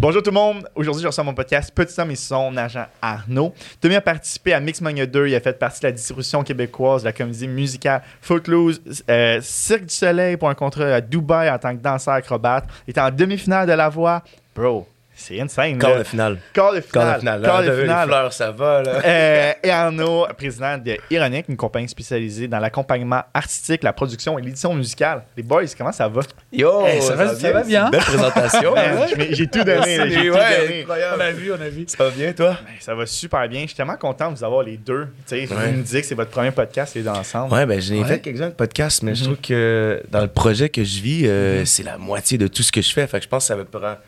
Bonjour tout le monde. Aujourd'hui, je reçois mon podcast Petit homme et son agent Arnaud. Tommy a participé à Mixmania 2. Il a fait partie de la distribution québécoise de la comédie musicale Footloose, euh, Cirque du Soleil pour un contrat à Dubaï en tant que danseur acrobate. Il était en demi-finale de La Voix. Bro, c'est insane. Quart là. de finale. Quart de Quart finale. de finale. Quart de finale. fleurs, ça va, là. Euh, et Arnaud, président de Ironic, une compagnie spécialisée dans l'accompagnement artistique, la production et l'édition musicale. Les boys, comment ça va? Yo, Hey, ça va- ça va c'est bien. une Belle présentation. Man, j'ai- tout donné. là, j'ai tout Ouais, donné. On a vu, on a vu. Ça va bien, toi? Ben, Ça va super bien. Je suis tellement content de vous avoir les deux. Tu sais, Ouais. Vous me dites que c'est votre premier podcast, les deux ensemble. Ouais, ben, j'ai Ouais. fait quelques-uns de podcasts, mais je Mhm. trouve que dans le projet que je vis, euh, c'est la moitié de tout ce que je fais. Fait que je pense que ça va c'est-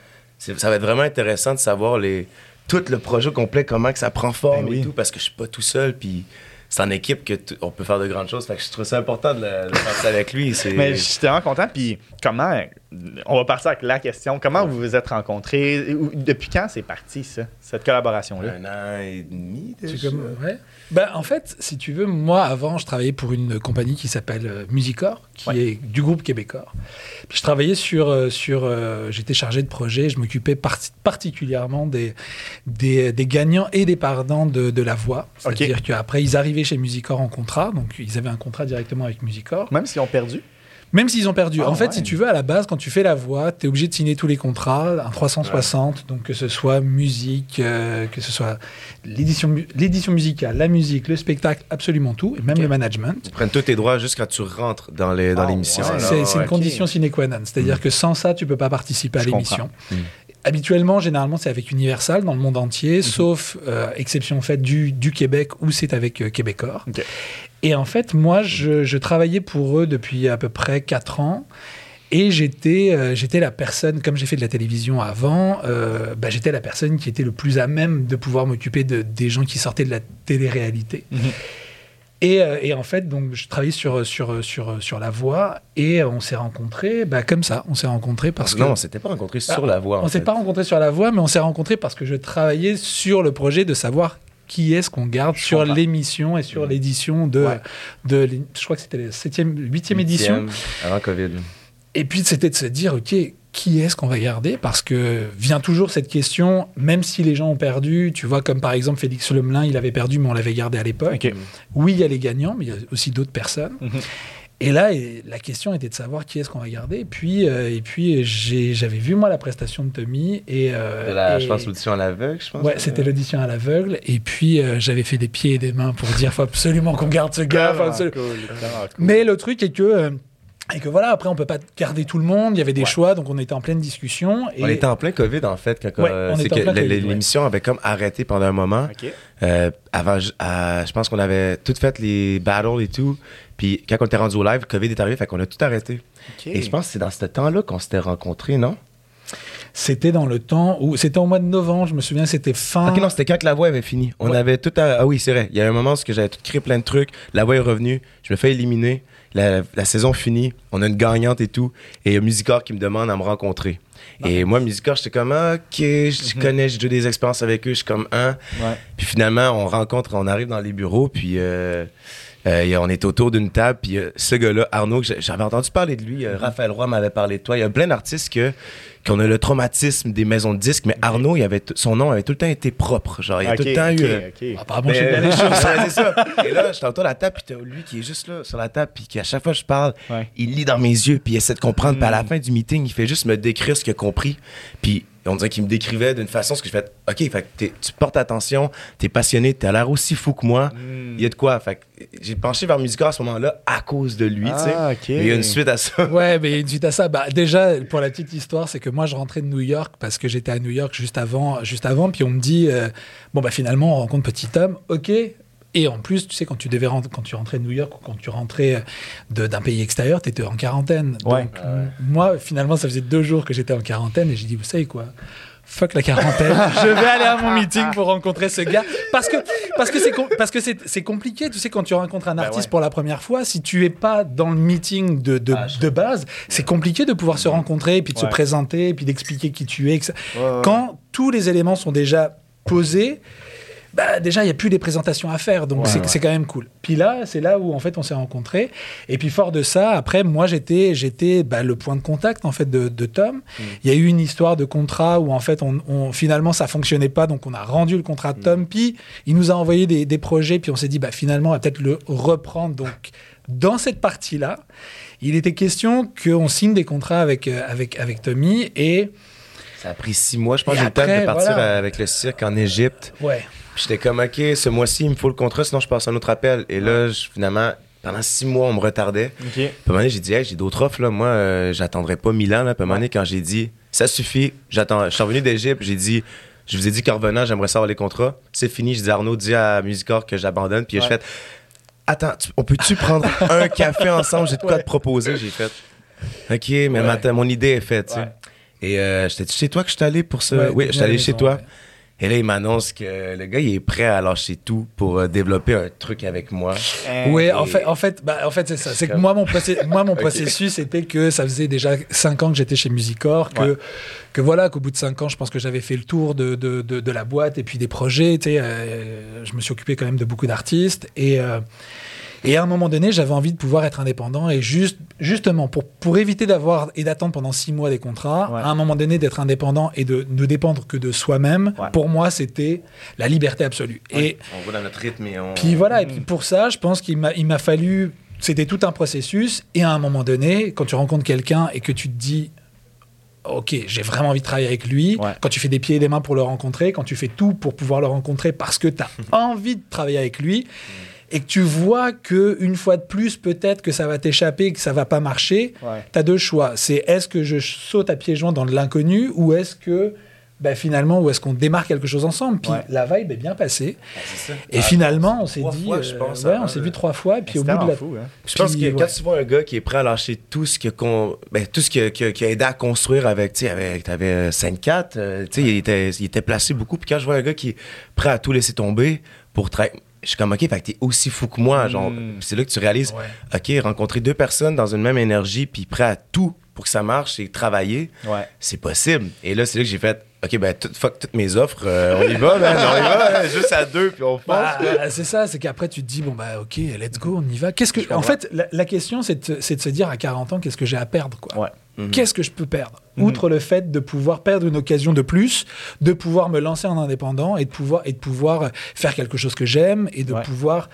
ça va être vraiment intéressant de savoir les, tout le projet complet, comment que ça prend forme Ben oui. et tout, parce que je suis pas tout seul, puis c'est en équipe que on peut faire de grandes choses. Fait que je trouve ça important de, le- de faire ça avec lui. C'est... Mais je suis tellement content. Puis comment, on va partir avec la question, comment vous vous êtes rencontrés? Depuis quand c'est parti, ça, cette collaboration-là? un an et demi déjà. comme- ouais. Ben, en fait, si tu veux, moi, avant, je travaillais pour une compagnie qui s'appelle euh, Musicor, qui Ouais. est du groupe québécois. Puis je travaillais sur. euh, sur euh, J'étais chargé de projet, je m'occupais parti- particulièrement des, des, des gagnants et des perdants de, de la voix. C'est-à-dire qu'après, ils arrivaient chez Musicor en contrat, donc ils avaient un contrat directement avec Musicor. Même s'ils ont perdu? Même s'ils ont perdu. Ah en fait, ouais. si tu veux, à la base, quand tu fais la voix, tu es obligé de signer tous les contrats, un 360, donc que ce soit musique, euh, que ce soit l'édition mu- l'édition musicale, la musique, le spectacle, absolument tout, et même le management. Ils prennent tous tes droits juste quand tu rentres dans, les, dans Ah, l'émission. C'est une condition sine qua non. C'est-à-dire que sans ça, tu peux pas participer à Je l'émission. Mm. Habituellement, généralement, c'est avec Universal dans le monde entier, sauf euh, exception faite du, du Québec où c'est avec euh, Québecor. Et en fait, moi, je, je travaillais pour eux depuis à peu près 4 ans. Et j'étais euh, j'étais la personne, comme j'ai fait de la télévision avant, euh, bah, j'étais la personne qui était le plus à même de pouvoir m'occuper de, des gens qui sortaient de la télé-réalité. Mhm. Et, euh, et en fait, donc, je travaillais sur, sur, sur, sur la voix et on s'est rencontrés bah, comme ça. On s'est rencontrés parce que. non, on s'était pas rencontrés sur Ah, la voix. on en s'est pas rencontrés sur la voix, mais on s'est rencontrés parce que je travaillais sur le projet de savoir qui est-ce qu'on garde Je sur l'émission et sur l'édition de, Ouais. de je crois que c'était la septième, huitième édition. Huitième, Avant Covid. Et puis c'était de se dire, ok, qui est-ce qu'on va garder Parce que vient toujours cette question, même si les gens ont perdu, tu vois, comme par exemple Félix Lemelin, il avait perdu, mais on l'avait gardé à l'époque. Oui, il y a les gagnants, mais il y a aussi d'autres personnes. Mhm. Et là, et la question était de savoir qui est-ce qu'on va garder. Et puis, euh, et puis j'ai- j'avais vu moi la prestation de Tommy et, euh, De la, et- Je pense l'audition à l'aveugle, je pense. Ouais, c'était l'audition à l'aveugle. Et puis, euh, j'avais fait des pieds et des mains pour dire faut absolument qu'on garde ce gars. cool, cool. Mais le truc est que, euh, et que voilà, après, on peut pas garder tout le monde. Il y avait des Ouais. choix, donc on était en pleine discussion. Et On était en plein COVID, en fait. Quand, Ouais, euh, on c'est que l'émission avait comme arrêté pendant un moment. Euh, avant, je- pense qu'on avait tout fait les battles et tout. Puis quand on était rendu au live, COVID est arrivé, fait qu'on a tout arrêté. Et je pense que c'est dans ce temps-là qu'on s'était rencontrés, non? c'était dans le temps où c'était au mois de novembre. Je me souviens, c'était fin. Ok, non, c'était quand que la voix avait fini. On Ouais. avait tout à... Ah oui, c'est vrai. Il y a un moment où j'avais tout créé plein de trucs. La voix est revenue. Je me fais éliminer. La, la saison finie. On a une gagnante et tout. Et il y a Musicor qui me demande à me rencontrer. Et moi, Musicor, j'étais comme, ah, ok, je Mhm. connais, j'ai déjà des expériences avec eux. Je suis comme, un. Ouais. Puis finalement, on rencontre, on arrive dans les bureaux, puis euh, euh, on est autour d'une table, puis euh, ce gars-là, Arnaud, j'avais entendu parler de lui, euh, Raphaël Roy m'avait parlé de toi. Il y a plein d'artistes que qu'on a le traumatisme des maisons de disques, mais Arnaud, il avait son nom avait tout le temps été propre. Genre, il a tout le temps eu. Euh, je sais ben, c'est ça. Et là, je t'entends à la table, puis t'as lui qui est juste là, sur la table, puis qui, à chaque fois que je parle, Ouais. il lit dans mes yeux, puis il essaie de comprendre. Puis à la Mm. fin du meeting, il fait juste me décrire ce qu'il a compris. Puis on dirait qu'il me décrivait d'une façon, ce que je fais, OK, fait que t'es- tu portes attention, t'es passionné, t'as l'air aussi fou que moi. Mm. Il y a de quoi. Fait j'ai penché vers Musica à ce moment-là à cause de lui, tu sais. Ah, il y a une suite à ça. Ouais, mais suite à ça, bah, déjà, pour la petite histoire, c'est que moi, je rentrais de New York parce que j'étais à New York juste avant, juste avant puis on me dit, euh, bon, bah, finalement, on rencontre Petit Homme, ok. Et en plus, tu sais, quand tu devais rentrer, quand tu rentrais de New York ou quand tu rentrais euh, de- d'un pays extérieur, tu étais en quarantaine. Ouais. Donc, m- moi, finalement, ça faisait deux jours que j'étais en quarantaine et j'ai dit, vous savez quoi? Fuck la quarantaine, je vais aller à mon meeting pour rencontrer ce gars. Parce que parce que c'est com- parce que c'est c'est compliqué, tu sais, quand tu rencontres un Ben artiste ouais. pour la première fois, si tu es pas dans le meeting de, de, Ah, je de base, c'est compliqué de pouvoir se rencontrer, et puis de Ouais. se présenter, et puis d'expliquer qui tu es. Quand tous les éléments sont déjà posés, bah déjà il y a plus des présentations à faire, donc Ouais, c'est ouais. quand même cool. Puis là, c'est là où en fait on s'est rencontrés. Et puis fort de ça, après moi j'étais j'étais bah, le point de contact en fait de, de Tom. Mm. Il y a eu une histoire de contrat où en fait on, on- finalement ça fonctionnait pas, donc on a rendu le contrat Mm. de Tom. Puis il nous a envoyé des, des projets, puis on s'est dit bah finalement on va peut-être le reprendre. Donc dans cette partie là, il était question qu'on signe des contrats avec euh, avec avec Tommy et Ça a pris six mois, je pense. Et J'ai eu le temps de partir voilà. avec le cirque en Égypte. ouais. J'étais comme, OK, ce mois-ci, il me faut le contrat, sinon je passe un autre appel. Et là, je- finalement, pendant six mois, on me retardait. OK. Puis à un moment donné, j'ai dit, hey, j'ai d'autres offres, là. Moi, euh, j'attendrai pas mille ans, là. Puis à un moment donné, quand j'ai dit, ça suffit, j'attends. Je suis revenu d'Égypte, j'ai dit, je vous ai dit qu'en revenant, j'aimerais savoir les contrats. C'est fini. Je dis, Arnaud, dis à Musicor que j'abandonne. Puis Ouais. je fait, attends, tu- on peut-tu prendre un café ensemble? J'ai de quoi Ouais. te proposer. J'ai fait, OK, mais ma, mon idée est faite, tu sais. Et euh, j'étais chez toi que je suis allé pour ça. Ouais, oui, je suis allé chez toi. ouais. Et là, il m'annonce que le gars, il est prêt à lâcher tout pour euh, développer un truc avec moi. Oui, Et- en fait, en fait, bah, en fait c'est ça. C'est que moi, mon, procé- moi, mon processus, c'était que ça faisait déjà 5 ans que j'étais chez Musicor, que, Ouais. que voilà, qu'au bout de 5 ans, je pense que j'avais fait le tour de, de, de, de la boîte et puis des projets. Tu sais, euh, je me suis occupé quand même de beaucoup d'artistes. Et, euh, et à un moment donné, j'avais envie de pouvoir être indépendant et juste, justement, pour, pour éviter d'avoir et d'attendre pendant 6 mois des contrats, Ouais. à un moment donné, d'être indépendant et de ne dépendre que de soi-même, Ouais. pour moi, c'était la liberté absolue. Et on dans notre rythme et on. puis voilà, et Mm. puis pour ça, je pense qu'il m'a, il m'a fallu. C'était tout un processus. Et à un moment donné, quand tu rencontres quelqu'un et que tu te dis. Ok, j'ai vraiment envie de travailler avec lui. Ouais. Quand tu fais des pieds et des mains pour le rencontrer, quand tu fais tout pour pouvoir le rencontrer parce que tu as envie de travailler avec lui et que tu vois que une fois de plus, peut-être que ça va t'échapper, que ça va pas marcher, Ouais. tu as deux choix. C'est est-ce que je saute à pieds joints dans de l'inconnu ou est-ce que ben, finalement, où est-ce qu'on démarre quelque chose ensemble? Puis Ouais. la vibe est bien passée. Ah. Et Ah, finalement, on s'est dit, fois, je euh, ouais, avant on s'est vu trois fois, et puis au C'était bout de la, fou, hein. Je pense que quand tu vois un gars qui est prêt à lâcher tout ce que qu'on ben, tout ce qui a, qui a- qui a aidé à construire avec tu sais avec t'avais 5 4 tu sais il était il était placé beaucoup puis quand je vois un gars qui est prêt à tout laisser tomber pour je suis comme OK, fait que t'es aussi fou que moi. Genre, Mm. c'est là que tu réalises, Ouais. OK, rencontrer deux personnes dans une même énergie, puis prêt à tout pour que ça marche et travailler, Ouais. c'est possible. Et là, c'est là que j'ai fait, OK, ben, tout, fuck toutes mes offres, euh, on y va, man, on y va, hein, juste à deux, puis on fonce. Bah, c'est ça, c'est qu'après tu te dis bon bah ok, let's go, on y va. Qu'est-ce que, en fait, la, la question c'est de, c'est de se dire à 40 ans qu'est-ce que j'ai à perdre quoi. Ouais. Mhm. Qu'est-ce que je peux perdre Mhm. Outre le fait de pouvoir perdre une occasion de plus, de pouvoir me lancer en indépendant et de pouvoir et de pouvoir faire quelque chose que j'aime et de Ouais. pouvoir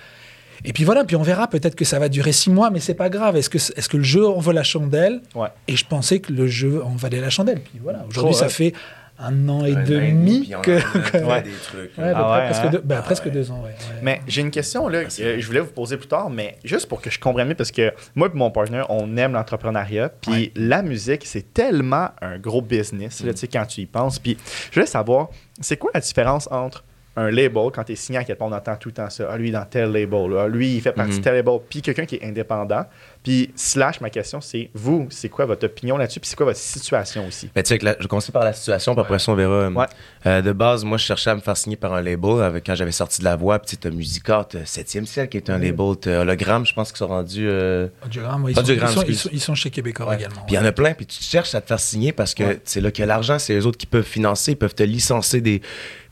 et puis voilà, puis on verra peut-être que ça va durer six mois, mais c'est pas grave. Est-ce que est-ce que le jeu en vaut la chandelle Ouais. Et je pensais que le jeu en valait la chandelle? Puis voilà, aujourd'hui ça fait un an et Un demi que, que- ouais, des trucs. Ah ouais, presque, hein? deux, ben, Ah presque ouais. deux ans. Ouais, ouais. Mais j'ai une question là, que vrai. je voulais vous poser plus tard, mais juste pour que je comprenne mieux, parce que moi et mon partner, on aime l'entrepreneuriat, puis Ouais. la musique, c'est tellement un gros business, là, tu sais, quand tu y penses. Puis je voulais savoir, c'est quoi la différence entre un label, quand tu es signé à quelque part, on entend tout le temps ça, ah, lui, dans tel label, là, lui, il fait partie de tel label, puis quelqu'un qui est indépendant. Puis, slash, ma question, c'est vous, c'est quoi votre opinion là-dessus, puis c'est quoi votre situation aussi? Ben, tu sais, que la- je commence par la situation, puis après ça, on verra. Ouais. Euh, de base, moi, je cherchais à me faire signer par un label avec, quand j'avais sorti de la voix. Puis, tu as Musica, tu 7e ciel qui est un label. Tu Hologramme, je pense qu'ils sont rendus. euh, Audiogramme, ouais, ils, sont, Audiogramme, ils, sont, ils, excuse. sont, ils sont chez Québécois Ouais. également. Puis il y en a plein, puis tu cherches à te faire signer parce que Ouais. c'est là que l'argent, c'est eux autres qui peuvent financer, ils peuvent te licencer des.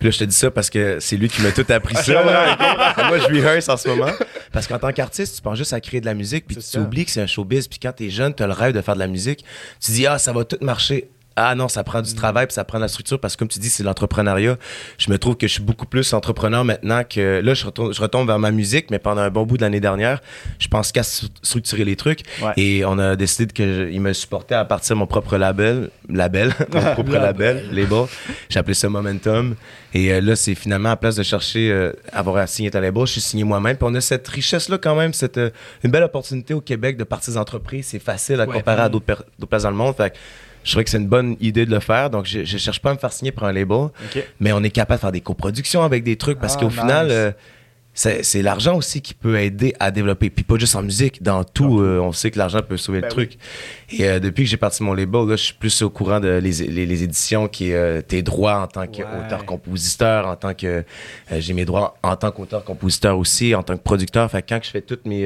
Puis là, je te dis ça parce que c'est lui qui m'a tout appris ça. là. Moi, je rehearse en ce moment. Parce qu'en tant qu'artiste, tu penses juste à créer de la musique, puis tu C'est c'est un showbiz. Puis quand t'es jeune, t'as le rêve de faire de la musique. Tu dis, ah, ça va tout marcher. Ah non, ça prend Mm. du travail, puis ça prend de la structure, parce que comme tu dis, c'est l'entrepreneuriat. Je me trouve que je suis beaucoup plus entrepreneur maintenant que là, je retombe vers ma musique, mais pendant un bon bout de l'année dernière, je pense qu'à stru- structurer les trucs. Ouais. Et on a décidé qu'il me supportait à partir de mon propre label, label, mon propre label, label. J'ai appelé ça Momentum. Et euh, là, c'est finalement à place de chercher euh, avoir à signer ta label, je suis signé moi-même. Puis on a cette richesse-là quand même, cette, euh, une belle opportunité au Québec de partir des entreprises. C'est facile à Ouais. comparer à d'autres, per- d'autres places dans le monde. Fait que je trouvais que c'est une bonne idée de le faire. Donc, je, je cherche pas à me faire signer par un label, mais on est capable de faire des coproductions avec des trucs parce Ah, qu'au nice. final, euh, c'est, l'argent aussi qui peut aider à développer. Puis pas juste en musique, dans tout, euh, on sait que l'argent peut sauver Ben le truc. Et euh, depuis que j'ai parti mon label, là, je suis plus au courant de les, les, les éditions, qui est euh, tes droits en tant Ouais. qu'auteur-compositeur, en tant que j'ai mes droits en tant qu'auteur-compositeur aussi, en tant que producteur. Fait que quand je fais toutes mes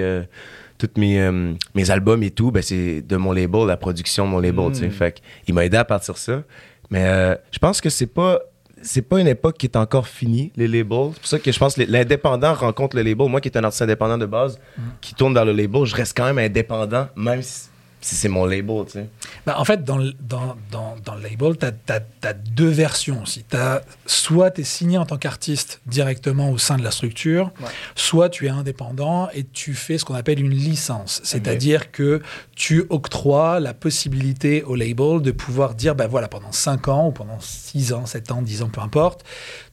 toutes mes, euh, mes albums et tout, ben c'est de mon label, la production de mon label. Mm. tu sais. Fait il m'a aidé à partir ça. Mais euh, je pense que c'est pas c'est pas une époque qui est encore finie, les labels. C'est pour ça que je pense que l'indépendant rencontre le label. Moi qui est un artiste indépendant de base, Mm. qui tourne vers le label, je reste quand même indépendant, même si, si c'est mon label, tu sais. Bah, en fait, dans le, dans, dans, dans le label, tu as, deux versions aussi. T'as- soit tu es signé en tant qu'artiste directement au sein de la structure, Ouais. soit tu es indépendant et tu fais ce qu'on appelle une licence. C'est-à-dire que tu octroies la possibilité au label de pouvoir dire, ben voilà, pendant 5 ans ou pendant 6 ans, 7 ans, 10 ans, peu importe,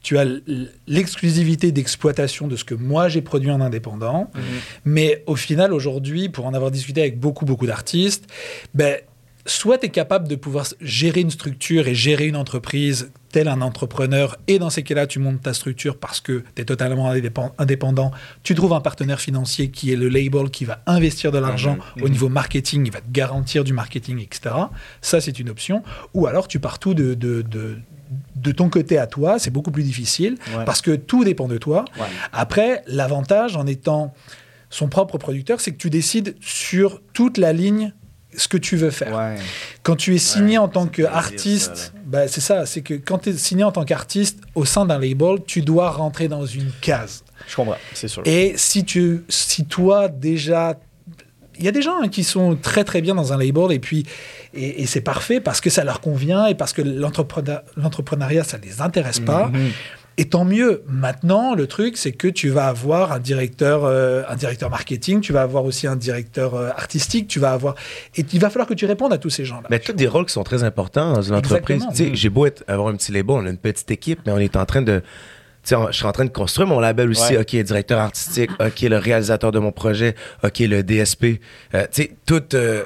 tu as l'exclusivité d'exploitation de ce que moi j'ai produit en indépendant. Mais au final, aujourd'hui, pour en avoir discuté avec beaucoup, beaucoup d'artistes, ben, soit tu es capable de pouvoir gérer une structure et gérer une entreprise tel un entrepreneur, et dans ces cas-là, tu montes ta structure parce que tu es totalement indépen- indépendant, tu trouves un partenaire financier qui est le label qui va investir de l'argent au niveau marketing, il va te garantir du marketing, etc. Ça, c'est une option. Ou alors, tu pars tout de... de, de de ton côté à toi, c'est beaucoup plus difficile Ouais. parce que tout dépend de toi. Ouais. Après, l'avantage en étant son propre producteur, c'est que tu décides sur toute la ligne ce que tu veux faire. Ouais. Quand tu es signé Ouais, en tant qu'artiste, bah, c'est ça, c'est que quand tu es signé en tant qu'artiste au sein d'un label, tu dois rentrer dans une case. Je comprends, c'est sûr. Et si, tu, si toi déjà... Il y a des gens hein, qui sont très très bien dans un label et puis et, et c'est parfait parce que ça leur convient et parce que l'entrepreneur- l'entrepreneuriat ça les intéresse pas. Mhm. Et tant mieux. Maintenant, le truc, c'est que tu vas avoir un directeur, euh, un directeur marketing, tu vas avoir aussi un directeur euh, artistique, tu vas avoir. Et il va falloir que tu répondes à tous ces gens-là. Mais tous des rôles qui sont très importants dans une entreprise. Exactement. Sais, J'ai beau être, avoir un petit label, on a une petite équipe, mais on est en train de. Sais, je suis en train de construire mon label aussi. Ouais. OK, directeur artistique. OK, le réalisateur de mon projet. OK, le DSP. Euh, tu sais, tout, euh,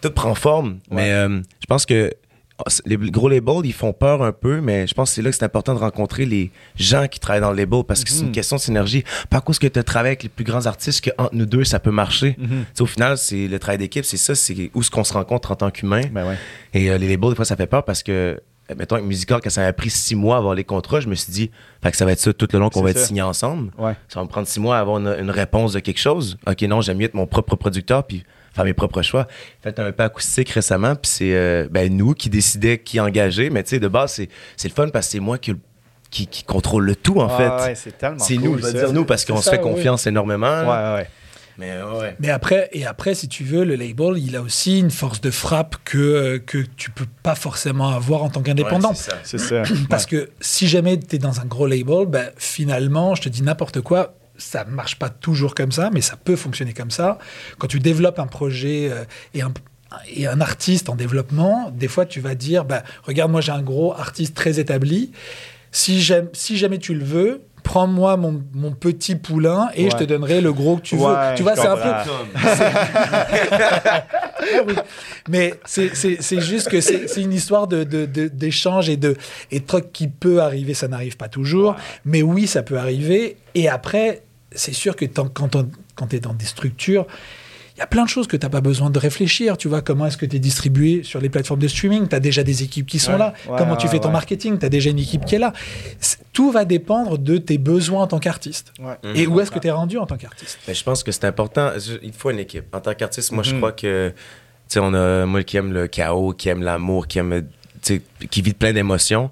tout prend forme. Mais euh, je pense que oh, les gros labels, ils font peur un peu, mais je pense que c'est là que c'est important de rencontrer les gens qui travaillent dans le label parce que c'est une Mhm. question de synergie. Pas cause que tu travailles avec les plus grands artistes que entre nous deux, ça peut marcher. Mhm. Au final, c'est le travail d'équipe, c'est ça, c'est où est-ce qu'on se rencontre en tant qu'humain. Ben ouais. Et euh, les labels, des fois, ça fait peur parce que, mettons, avec Musical, quand ça m'a pris six mois à avoir les contrats, je me suis dit, fait que ça va être ça tout le long qu'on va être ça. signés ensemble. Ouais. Ça va me prendre six mois à avoir une, une réponse de quelque chose. OK, non, j'aime mieux être mon propre producteur puis faire mes propres choix. Fait un peu acoustique récemment, puis c'est euh, ben, nous qui décidait qui engager. Mais tu sais, de base, c'est le fun parce que c'est moi qui, qui, qui contrôle le tout, en fait. ouais, c'est tellement c'est cool, nous, je ça. dire nous, parce qu'on se fait oui. confiance énormément. Ouais, ouais. Mais euh, ouais. Mais après, et après, si tu veux, le label, il a aussi une force de frappe que, euh, que tu peux pas forcément avoir en tant qu'indépendant. Ouais, c'est ça. C'est ça. Parce que si jamais tu es dans un gros label, ben, finalement, je te dis n'importe quoi, ça marche pas toujours comme ça, mais ça peut fonctionner comme ça. Quand tu développes un projet euh, et un et un artiste en développement, des fois tu vas dire, bah, regarde, moi j'ai un gros artiste très établi, si, j'aime- si jamais tu le veux, prends-moi mon, mon petit poulain et Ouais. je te donnerai le gros que tu veux. Tu vois, c'est un peu... Oui. Mais c'est- juste que c'est une histoire de- de- de- d'échange et de, et de trucs qui peut arriver. Ça n'arrive pas toujours. Mais oui, ça peut arriver. Et après, c'est sûr que quand tu es dans des structures, il y a plein de choses que tu n'as pas besoin de réfléchir. Tu vois, comment est-ce que tu es distribué sur les plateformes de streaming Tu as déjà des équipes qui sont Ouais. là. Ouais, comment tu ouais, fais ton marketing Tu as déjà une équipe qui est là. Tout va dépendre de tes besoins en tant qu'artiste. Ouais. Et où est-ce que tu es rendu en tant qu'artiste? Mais je pense que c'est important. Je- Il faut une équipe. En tant qu'artiste, moi, je Mhm. crois que, tu sais, on a, moi qui aime le chaos, qui aime l'amour, qui aime, tu sais, qui vit plein d'émotions.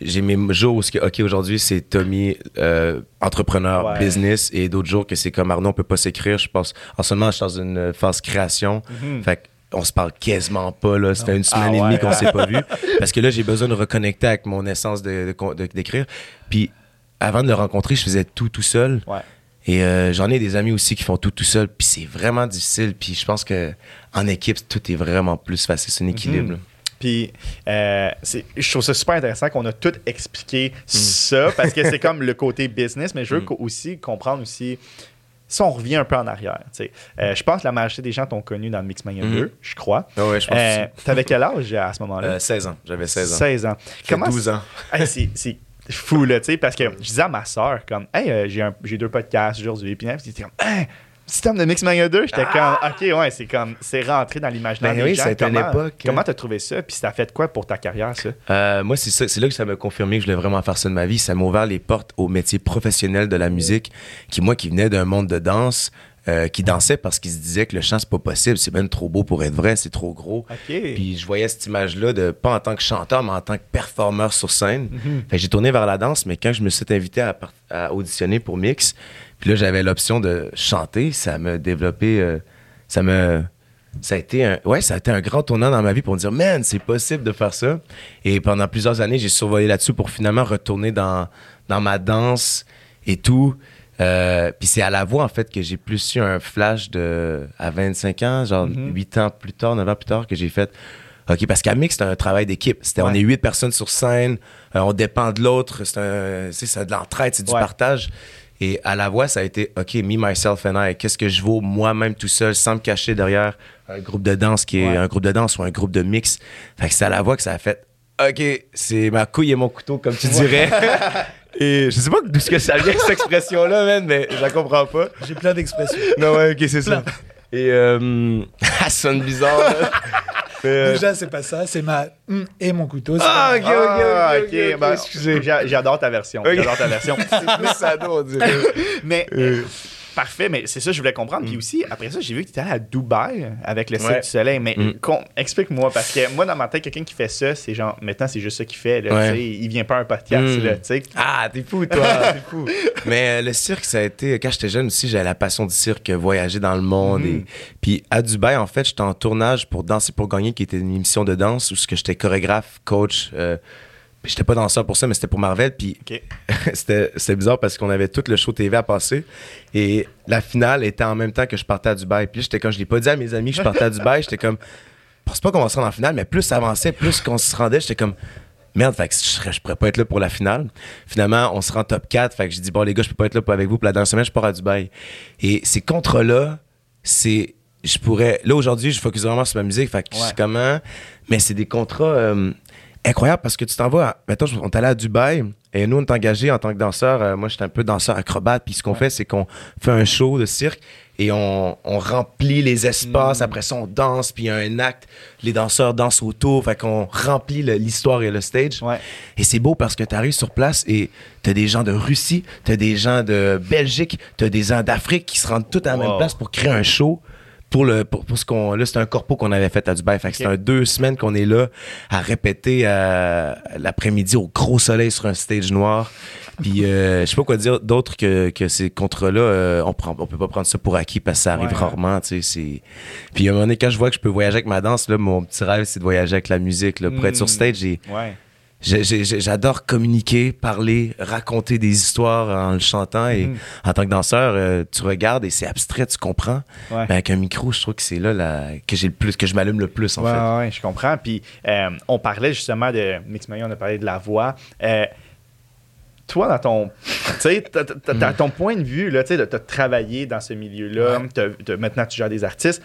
J'ai mes jours où, ce que, OK, aujourd'hui, c'est Tommy, euh, entrepreneur, Ouais. business, et d'autres jours que c'est comme Arnaud, on peut pas s'écrire. Je pense, en ce moment, je suis dans une phase création. Mhm. Fait on se parle quasiment pas, là. Ça fait une semaine Ah et demie ouais. qu'on s'est pas vu. Parce que là, j'ai besoin de reconnecter avec mon essence de, de- d'écrire. Puis, avant de le rencontrer, je faisais tout tout seul. Ouais. Et euh, j'en ai des amis aussi qui font tout tout seul, puis c'est vraiment difficile. Puis je pense que en équipe, tout est vraiment plus facile. C'est un équilibre. Mhm. Puis, euh, je trouve ça super intéressant qu'on a tout expliqué ça, parce que c'est comme le côté business, mais je veux Mm. aussi comprendre aussi, si on revient un peu en arrière. Euh, je pense que la majorité des gens t'ont connu dans le Mixmania Mhm. 2, je crois. Ouais, je pense Euh. T'avais quel âge à ce moment-là? Euh, 16 ans. J'avais 16 ans. 16 ans. J'ai 12 ans. Hey, c'est- fou, là, tu sais, parce que je disais à ma soeur, comme, hey, euh, j'ai deux podcasts aujourd'hui, puis elle était comme, hey, système de Mixmania 2, j'étais comme, ok, ouais, c'est comme, c'est rentré dans l'imaginaire Ben des oui, gens. a été une Comment- époque, hein. Comment t'as trouvé ça, puis ça a fait quoi pour ta carrière, ça? Euh, moi, c'est ça- c'est là que ça m'a confirmé que je voulais vraiment faire ça de ma vie. Ça m'a ouvert les portes au métier professionnel de la musique, qui moi, qui venais d'un monde de danse, euh, qui dansait parce qu'il se disait que le chant, c'est pas possible, c'est même trop beau pour être vrai, c'est trop gros. Puis je voyais cette image-là, de pas en tant que chanteur, mais en tant que performeur sur scène. Mhm. Fait que j'ai tourné vers la danse, mais quand je me suis invité à auditionner pour Mix, puis là, j'avais l'option de chanter, ça m'a développé, euh, ça me... Ça a été un, ouais, ça a été un grand tournant dans ma vie pour me dire, man, c'est possible de faire ça. Et pendant plusieurs années, j'ai survolé là-dessus pour finalement retourner dans, dans ma danse et tout. Euh, puis c'est à la voix, en fait, que j'ai plus eu un flash de, à 25 ans, genre Mhm. 8 ans plus tard, 9 ans plus tard, que j'ai fait. OK, parce qu'à Mix, c'était un travail d'équipe. C'était, On est 8 personnes sur scène, euh, on dépend de l'autre, c'est, c'est, c'est de l'entraide, c'est du Ouais. partage. Et à la voix, ça a été OK, me, myself and I. Qu'est-ce que je vaux moi-même tout seul, sans me cacher derrière un groupe de danse qui est Ouais. un groupe de danse ou un groupe de mix. Fait que c'est à la voix que ça a fait OK, c'est ma couille et mon couteau, comme tu dirais. et je sais pas d'où ce que ça vient, cette expression-là, man, mais je la comprends pas. J'ai plein d'expressions. Non, ouais, ok, c'est ça. Et euh, ça sonne bizarre. euh, Déjà, c'est pas ça, c'est ma hum et mon couteau. c'est Ah, pas- ok, ok, Ah, ok, ok, ok, ben, excusez. j'a- J'adore ta version. J'adore ta version. c'est plus sado, on dirait. Mais Euh. Parfait, mais c'est ça que je voulais comprendre. Puis aussi, après ça, j'ai vu que tu étais allé à Dubaï avec le Cirque Ouais. du Soleil. Mais Mm. explique-moi, parce que moi, dans ma tête, quelqu'un qui fait ça, c'est genre, maintenant, c'est juste ça qu'il fait. Là, Ouais. Il vient pas à un podcast. Mm. Là. Ah, t'es fou, toi. t'es fou. Mais euh, le cirque, ça a été. Quand j'étais jeune aussi, j'avais la passion du cirque, voyager dans le monde. Mhm. Et, puis à Dubaï, en fait, j'étais en tournage pour Danser pour gagner, qui était une émission de danse où j'étais chorégraphe, coach. Euh, puis j'étais pas danseur pour ça, mais c'était pour Marvel. Puis c'était c'était bizarre parce qu'on avait tout le show TV à passer. Et la finale était en même temps que je partais à Dubaï. Puis j'étais comme, je l'ai pas dit à mes amis que je partais à Dubaï. J'étais comme, je pense pas qu'on va se rendre en finale, mais plus ça avançait, plus qu'on se rendait, j'étais comme, merde, fait que je, serais- je pourrais pas être là pour la finale. Finalement, on se rend top 4. Fait que j'ai dit, bon, les gars, je peux pas être là pour- avec vous pour la dernière semaine, je pars à Dubaï. Et ces contrats-là, c'est. Je pourrais. Là, aujourd'hui, je focus vraiment sur ma musique. Fait que je sais comment. Mais c'est des contrats euh, incroyables parce que tu t'en vas. À, mettons, on est allé à Dubaï et nous, on est engagés en tant que danseur. Euh, moi, j'étais un peu danseur acrobate. Puis ce qu'on fait, c'est qu'on fait un show de cirque et on, on remplit les espaces. Mm. Après ça, on danse. Puis il y a un acte. Les danseurs dansent autour. Fait qu'on remplit l'histoire et le stage. Ouais. Et c'est beau parce que tu arrives sur place et tu as des gens de Russie, tu as des gens de Belgique, tu as des gens d'Afrique qui se rendent tous à la même place pour créer un show. Pour, le, pour, pour ce qu'on. Là, c'est un corpo qu'on avait fait à Dubaï. Fait que c'est un deux semaines qu'on est là à répéter euh, l'après-midi au gros soleil sur un stage noir. Puis, euh, je sais pas quoi dire d'autre que, que ces contrats-là, euh, on prend, on peut pas prendre ça pour acquis parce que ça arrive Ouais. rarement, tu sais. c'est- Puis, à un moment donné, quand je vois que je peux voyager avec ma danse, là, mon petit rêve, c'est de voyager avec la musique, là, pour être sur Mm. stage. Et, Ouais. J'adore communiquer, parler, raconter des histoires en le chantant. Et Mhm. en tant que danseur, euh, tu regardes et c'est abstrait, tu comprends. Ouais. Mais avec un micro, je trouve que c'est là la- que j'ai le plus, que je m'allume le plus en ouais, fait. ouais, je comprends. Puis euh, on parlait justement de Mix on a parlé de la voix. Euh, toi, dans ton, tu sais, t'as- t'as- t'as ton point de vue, tu t'as travaillé dans ce milieu-là, maintenant tu gères des artistes.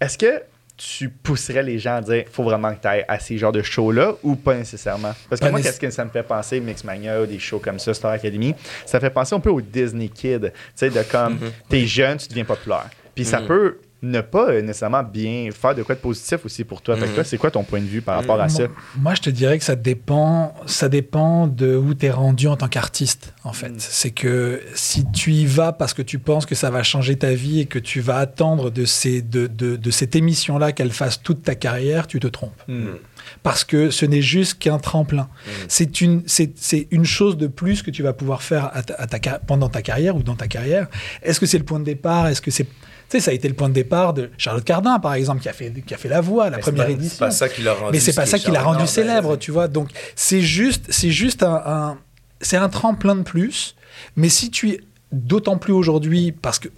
Est-ce que tu pousserais les gens à dire faut vraiment que tu ailles à ces genres de shows-là ou pas nécessairement? Parce que Pas moi, qu'est-ce que ça me fait penser, Mixmania ou des shows comme ça, Star Academy, ça fait penser un peu au Disney Kid. Tu sais, de comme, t'es jeune, tu deviens populaire. Puis ça Mhm. peut ne pas euh, nécessairement bien faire de quoi de positif aussi pour toi. Que toi, c'est quoi ton point de vue par rapport à ça? Moi, moi, je te dirais que ça dépend, ça dépend de où tu es rendu en tant qu'artiste, en fait. Mm. C'est que si tu y vas parce que tu penses que ça va changer ta vie et que tu vas attendre de, ces, de, de, de cette émission-là qu'elle fasse toute ta carrière, tu te trompes. Hmm. Parce que ce n'est juste qu'un tremplin. C'est une, c'est, c'est une chose de plus que tu vas pouvoir faire à ta- à ta car- pendant ta carrière ou dans ta carrière. Est-ce que c'est le point de départ? Est-ce que c'est... Tu sais, ça a été le point de départ de Charlotte Cardin, par exemple, qui a fait, qui a fait la voix, la Mais première pas- édition. C'est pas ça qui l'a rendu. Mais c'est ce pas ça qui l'a rendu célèbre, tu vois. Donc c'est juste, c'est juste un, un- c'est un tremplin de plus. Mais si tu es d'autant plus aujourd'hui, parce que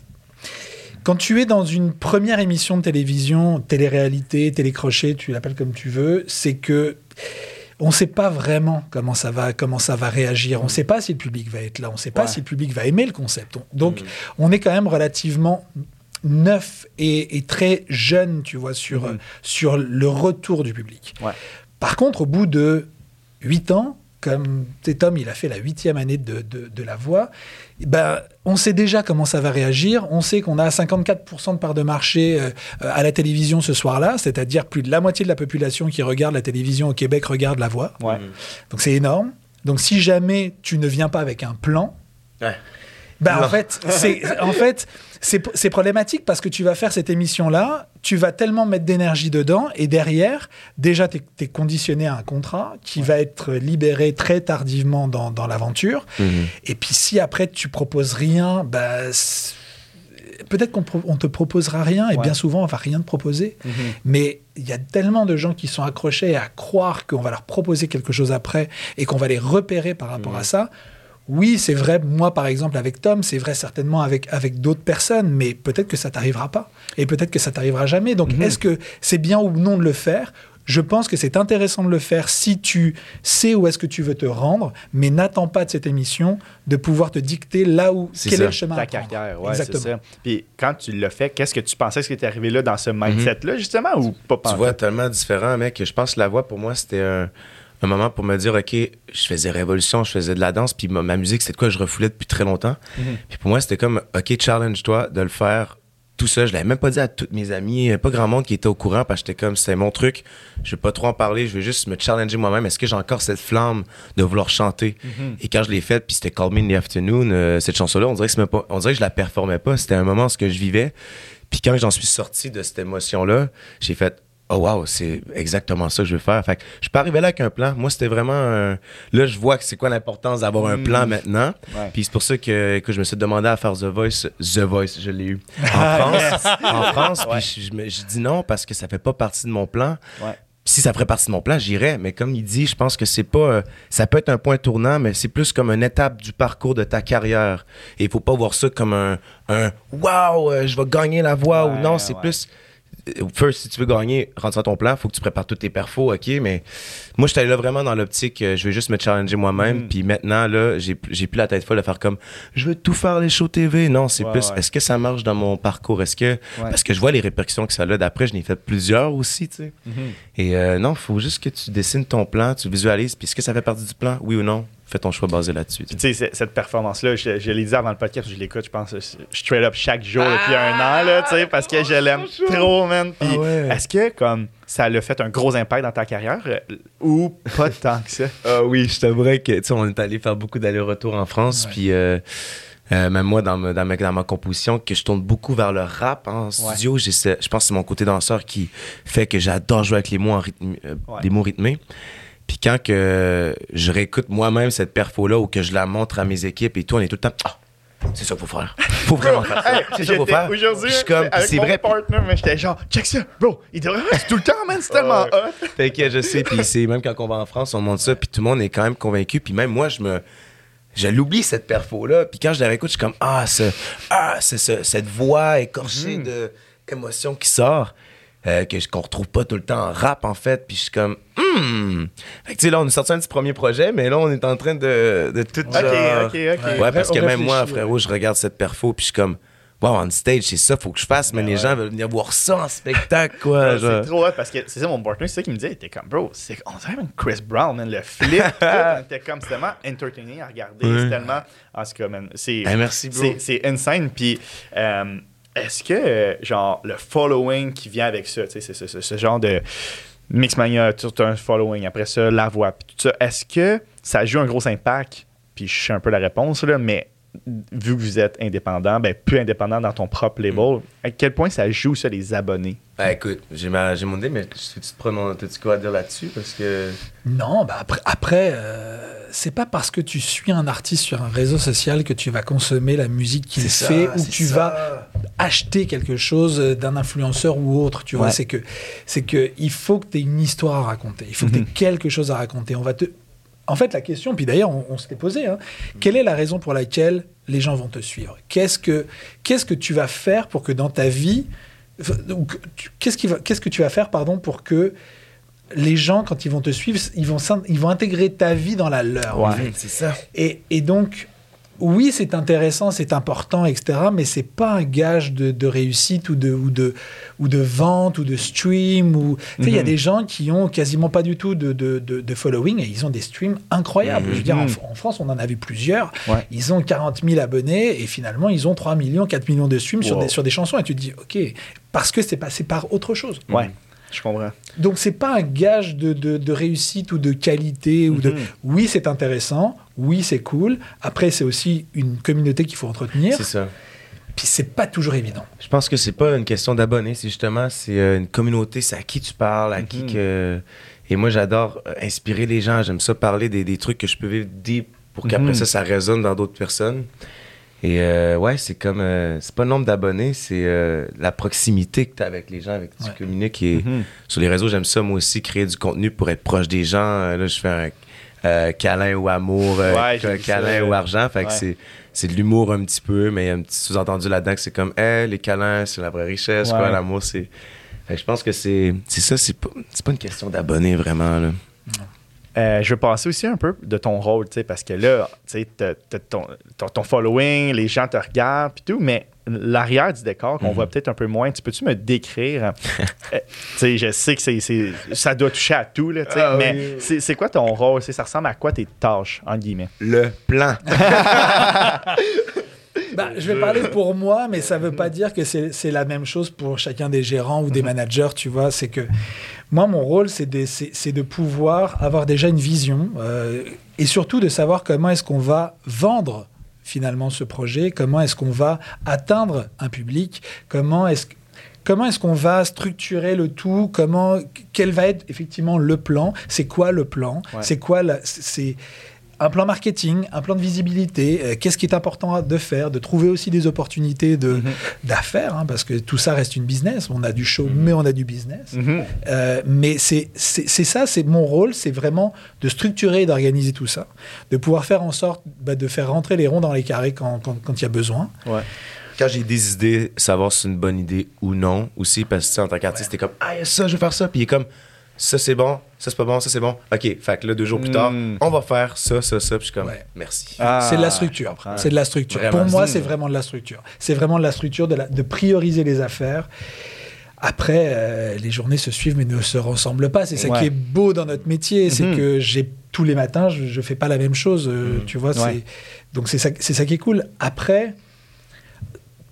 quand tu es dans une première émission de télévision, télé-réalité, télécrochet, tu l'appelles comme tu veux, c'est que on ne sait pas vraiment comment ça va, comment ça va réagir. On ne sait pas si le public va être là. On ne sait pas Ouais. si le public va aimer le concept. On- Donc, Mm. on est quand même relativement neuf et, et très jeune, tu vois, sur, Mhm. sur le retour du public. Ouais. Par contre, au bout de huit ans, comme cet homme, il a fait la huitième année de, de, de la voix, ben, on sait déjà comment ça va réagir. On sait qu'on a 54% de part de marché euh, à la télévision ce soir-là, c'est-à-dire plus de la moitié de la population qui regarde la télévision au Québec regarde la voix. Ouais. Donc c'est énorme. Donc si jamais tu ne viens pas avec un plan, Ouais. Bah, en fait, c'est en fait c'est problématique parce que tu vas faire cette émission là, tu vas tellement mettre d'énergie dedans et derrière, déjà tu es, conditionné à un contrat qui va être libéré très tardivement dans, dans l'aventure. Mhm. Et puis si après tu proposes rien, bah peut-être qu'on pro- te proposera rien et Ouais. bien souvent on va rien te proposer. Mais il y a tellement de gens qui sont accrochés à croire qu'on va leur proposer quelque chose après et qu'on va les repérer par rapport à ça. Oui, c'est vrai, moi par exemple avec Tom, c'est vrai certainement avec, avec d'autres personnes, mais peut-être que ça t'arrivera pas. Et peut-être que ça t'arrivera jamais. Donc est-ce que c'est bien ou non de le faire? Je pense que c'est intéressant de le faire si tu sais où est-ce que tu veux te rendre, mais n'attends pas de cette émission de pouvoir te dicter là où C'est quel ça. est le chemin ta à prendre. carrière, ouais, Exactement. ça. Puis quand tu l'as fait, qu'est-ce que tu pensais que tu arrivé là dans ce mindset-là, justement, ou pas Tu vois, tellement différent, mec. Je pense que la voix, pour moi, c'était un, un moment pour me dire, OK, je faisais révolution, je faisais de la danse, puis ma, ma musique, c'est de quoi je refoulais depuis très longtemps. Puis pour moi, c'était comme, OK, challenge-toi de le faire tout seul. Je l'avais même pas dit à tous mes amis, il y avait pas grand monde qui était au courant, parce que j'étais comme, c'était mon truc. Je veux pas trop en parler, je veux juste me challenger moi-même. Est-ce que j'ai encore cette flamme de vouloir chanter? Et quand je l'ai faite, puis c'était Call Me in the Afternoon, euh, cette chanson-là, on dirait que c'est pas, on dirait que je la performais pas. C'était un moment ce que je vivais. Puis quand j'en suis sorti de cette émotion-là, j'ai fait Oh wow, c'est exactement ça que je veux faire. Fait que je suis pas arrivé là avec un plan. Moi, c'était vraiment un- Là, je vois que c'est quoi l'importance d'avoir un plan maintenant. Ouais. Puis c'est pour ça que, que je me suis demandé à faire The Voice. The Voice, je l'ai eu. En France. En France. Ouais. Puis je, je me- je dis non parce que ça fait pas partie de mon plan. Ouais. Si ça ferait partie de mon plan, j'irais. Mais comme il dit, je pense que c'est pas. euh, ça peut être un point tournant, mais c'est plus comme une étape du parcours de ta carrière. Et il faut pas voir ça comme un, un Wow, euh, je vais gagner la voix ou non. C'est plus. First, si tu veux gagner, rentre à ton plan, faut que tu prépares tous tes perfos, ok, mais moi, j'étais là vraiment dans l'optique, euh, je vais juste me challenger moi-même, Mm. puis maintenant, là, j'ai plus la tête folle de faire comme, je veux tout faire les shows TV. Non, c'est plus, ouais. est-ce que ça marche dans mon parcours? Est-ce que, parce que je vois les répercussions que ça a, d'après, je n'ai fait plusieurs aussi, tu sais. Mhm. Et euh, non, faut juste que tu dessines ton plan, tu visualises, puis est-ce que ça fait partie du plan, oui ou non? Fais ton choix basé là-dessus. tu Puis, sais. tu sais, c'est- cette performance-là, je, je l'ai dit avant le podcast, je l'écoute, je pense, straight up chaque jour depuis un an, là, tu sais, parce que je l'aime trop, man. Puis, Ah ouais. est-ce que, comme, ça l'a fait un gros impact dans ta carrière euh, ou pas tant que ça? Ah oui, je t'avouerais que, tu sais, on est allé faire beaucoup d'allers-retours en France, Ouais. puis euh, euh, même moi, dans, ma- dans, ma, dans ma composition, que je tourne beaucoup vers le rap hein, en studio, j'ai ce- je pense que c'est mon côté danseur qui fait que j'adore jouer avec les mots, en rythme, euh, Ouais. des mots rythmés. Puis quand que je réécoute moi-même cette perfo-là ou que je la montre à mes équipes et tout, on est tout le temps... Ah, c'est ça qu'il faut faire. faut vraiment faire ça. Hey, c'est ça qu'il faut faire. Aujourd'hui, Je suis comme, avec c'est mon vrai. partner, mais j'étais genre, check ça, bro, il devrait c'est tout le temps, man, c'est tellement hot. Fait que je sais, puis c'est même quand on va en France, on montre ça, puis tout le monde est quand même convaincu, puis même moi, je me. Je l'oublie cette perfo-là, puis quand je la réécoute, je suis comme Ah, ce, ah c'est ce- cette voix écorchée Mhm. de émotion qui sort, euh, que qu'on retrouve pas tout le temps en rap, en fait, puis je suis comme Hmm. Fait que tu sais, là, on est sorti un petit premier projet, mais là, on est en train de, de tout Ok, genre- ok, ok. Ouais, parce On que même moi, frérot, je regarde cette perfo, puis je suis comme Wow, on stage, c'est ça, faut que je fasse, mais Ben les ouais. gens veulent venir voir ça en spectacle, quoi. Ouais, c'est trop hot parce que c'est ça mon partner, c'est ça qu'il me disait. Il était comme, bro, c'est, on dirait même Chris Brown, man, le flip. tout, on était comme, c'est tellement entertaining à regarder. C'est tellement. En tout cas, man, c'est. Hey, merci, bro. c'est, c'est insane. Puis, euh, est-ce que, euh, genre, le following qui vient avec ça, tu sais, c'est, ce genre de. Mixmania, tout un following, après ça, la voix, puis tout ça, est-ce que ça joue un gros impact? Puis je sais un peu la réponse, là, mais vu que vous êtes indépendant, ben plus indépendant dans ton propre label, à quel point ça joue ça les abonnés? Ben écoute, j'ai ma- j'ai mon idée, mais tu te prononces, t'as-tu quoi à dire là-dessus? Parce que. Non, bah après, après euh, c'est pas parce que tu suis un artiste sur un réseau social que tu vas consommer la musique qu'il C'est fait ça, ou tu ça. vas acheter quelque chose d'un influenceur ou autre. Tu vois, Ouais. c'est que c'est que il faut que tu aies une histoire à raconter. Il faut que tu aies Mhm. quelque chose à raconter. On va te en fait, la question, puis d'ailleurs, on, l'est posé, hein, quelle est la raison pour laquelle les gens vont te suivre? Qu'est-ce que qu'est-ce que tu vas faire pour que dans ta vie, qu'est-ce qui va- qu'est-ce que tu vas faire, pardon, pour que les gens, quand ils vont te suivre, ils vont, ils vont intégrer ta vie dans la leur. en Ouais. fait? c'est ça. Et, et donc, oui, c'est intéressant, c'est important, etc. Mais c'est pas un gage de, de réussite ou de, ou, de, ou de vente ou de stream. Ou... Tu sais, il y a Mhm. des gens qui ont quasiment pas du tout de, de, de- following et ils ont des streams incroyables. Mhm. Je veux dire, en, en France, on en a vu plusieurs. Ouais. Ils ont 40 000 abonnés et finalement, ils ont 3 millions, 4 millions de streams sur, des, sur des chansons. Et tu te dis, OK, parce que c'est passé par autre chose. Ouais. Je comprends. Donc c'est pas un gage de, de- de réussite ou de qualité ou de. Mhm. Oui, c'est intéressant. Oui, c'est cool. Après, c'est aussi une communauté qu'il faut entretenir. C'est ça. Puis c'est pas toujours évident. Je pense que c'est pas une question d'abonnés, c'est justement c'est euh, une communauté, c'est à qui tu parles, à qui Mhm. que. Et moi, j'adore euh, inspirer les gens. J'aime ça parler des, des trucs que je peux vivre deep pour qu'après Mhm. ça, ça résonne dans d'autres personnes. Et euh, ouais, c'est comme. euh, c'est pas le nombre d'abonnés, c'est euh, la proximité que tu as avec les gens, avec qui Ouais. tu communiques. Et Mhm. sur les réseaux, j'aime ça, moi aussi, créer du contenu pour être proche des gens. Euh, là, je fais un euh, câlin ou amour, euh, Ouais, câlin ou argent. Fait que Ouais. c'est, c'est de l'humour un petit peu, mais il y a un petit sous-entendu là-dedans que c'est comme, hey, les câlins, c'est la vraie richesse, quoi, l'amour, c'est. Fait que je pense que c'est, c'est ça, c'est pas, c'est pas une question d'abonnés, vraiment. Là. Euh, je veux passer aussi un peu de ton rôle, tu sais, parce que là, tu ton, ton, ton following, les gens te regardent, puis tout, mais l'arrière du décor, qu'on Mhm. voit peut-être un peu moins, tu peux-tu me décrire? euh, tu sais, je sais que c'est, ça doit toucher à tout, là, tu sais, Ah mais oui. c'est, quoi ton rôle? Ça ressemble à quoi tes tâches, entre guillemets? Le plan. Bah, je vais parler pour moi, mais ça veut pas dire que c'est c'est la même chose pour chacun des gérants ou des managers, tu vois. C'est que moi, mon rôle, c'est de, c'est- c'est de pouvoir avoir déjà une vision euh, et surtout de savoir comment est-ce qu'on va vendre finalement ce projet, comment est-ce qu'on va atteindre un public, comment est-ce Comment est-ce qu'on va structurer le tout Comment quel va être effectivement le plan C'est quoi le plan Ouais. C'est quoi la- C'est un plan marketing, un plan de visibilité. euh, Qu'est-ce qui est important de faire De trouver aussi des opportunités de Mhm. d'affaires, hein, parce que tout ça reste une business. On a du show, mais on a du business. Mhm. Euh, mais c'est ça, c'est mon rôle, c'est vraiment de structurer et d'organiser tout ça, de pouvoir faire en sorte bah, de faire rentrer les ronds dans les carrés quand quand- quand il y a besoin. Ouais. Quand j'ai des idées, savoir si c'est une bonne idée ou non, aussi, parce que tu sais, en tant qu'artiste, t'es comme, ah, il y a ça, je vais faire ça. Puis il est comme, ça c'est bon, ça c'est pas bon, ça c'est bon. OK, fait que là, deux jours plus tard, Mm. on va faire ça, ça, ça. Puis je suis comme, Ouais. merci. Ah, c'est de la structure. C'est de la structure. Vraiment. Pour moi, c'est vraiment de la structure. C'est vraiment de la structure de, la- de prioriser les affaires. Après, euh, les journées se suivent mais ne se ressemblent pas. C'est ça Ouais. qui est beau dans notre métier, c'est Mhm. que j'ai tous les matins, je, je fais pas la même chose. euh, Mhm. Tu vois, Ouais. donc c'est ça, c'est ça qui est cool. Après,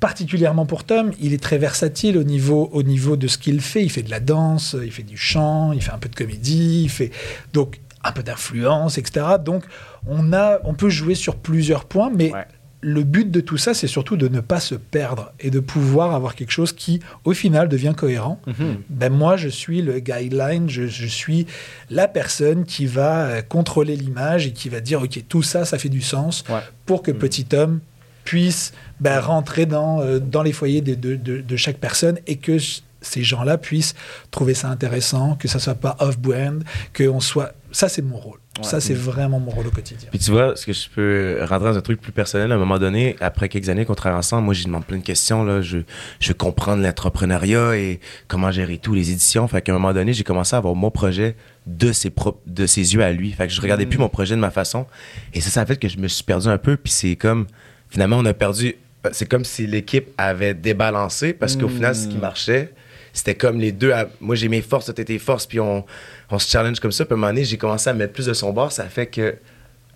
particulièrement pour Tom, il est très versatile au niveau, au niveau de ce qu'il fait. Il fait de la danse, il fait du chant, il fait un peu de comédie, il fait donc un peu d'influence, etc. Donc on a, on peut jouer sur plusieurs points, mais Ouais. le but de tout ça, c'est surtout de ne pas se perdre et de pouvoir avoir quelque chose qui, au final, devient cohérent. Mhm. Ben moi, je suis le guideline, je, je suis la personne qui va euh, contrôler l'image et qui va dire, OK, tout ça, ça fait du sens Ouais. pour que Petit Homme puisse ben, rentrer dans, euh, dans les foyers de, de- de- de chaque personne et que ces gens-là puissent trouver ça intéressant, que ça soit pas off-brand, qu'on soit... Ça, c'est mon rôle. Ouais. Ça, c'est vraiment mon rôle au quotidien. Puis tu vois, ce que je peux rentrer dans un truc plus personnel, à un moment donné, après quelques années qu'on travaille ensemble, moi, j'ai demandé plein de questions. Là. Je, je veux comprendre l'entrepreneuriat et comment gérer tout, les éditions. Fait qu'à un moment donné, j'ai commencé à avoir mon projet de ses, propres- de ses yeux à lui. Fait que je regardais Mm. plus mon projet de ma façon. Et ça, ça a fait que je me suis perdu un peu. Puis c'est comme, finalement, on a perdu. C'est comme si l'équipe avait débalancé parce qu'au final, ce qui marchait, c'était comme les deux. à- moi, j'ai mes forces, t'as tes forces, puis on, on se challenge comme ça. Puis à un moment donné, j'ai commencé à mettre plus de son bord. Ça fait que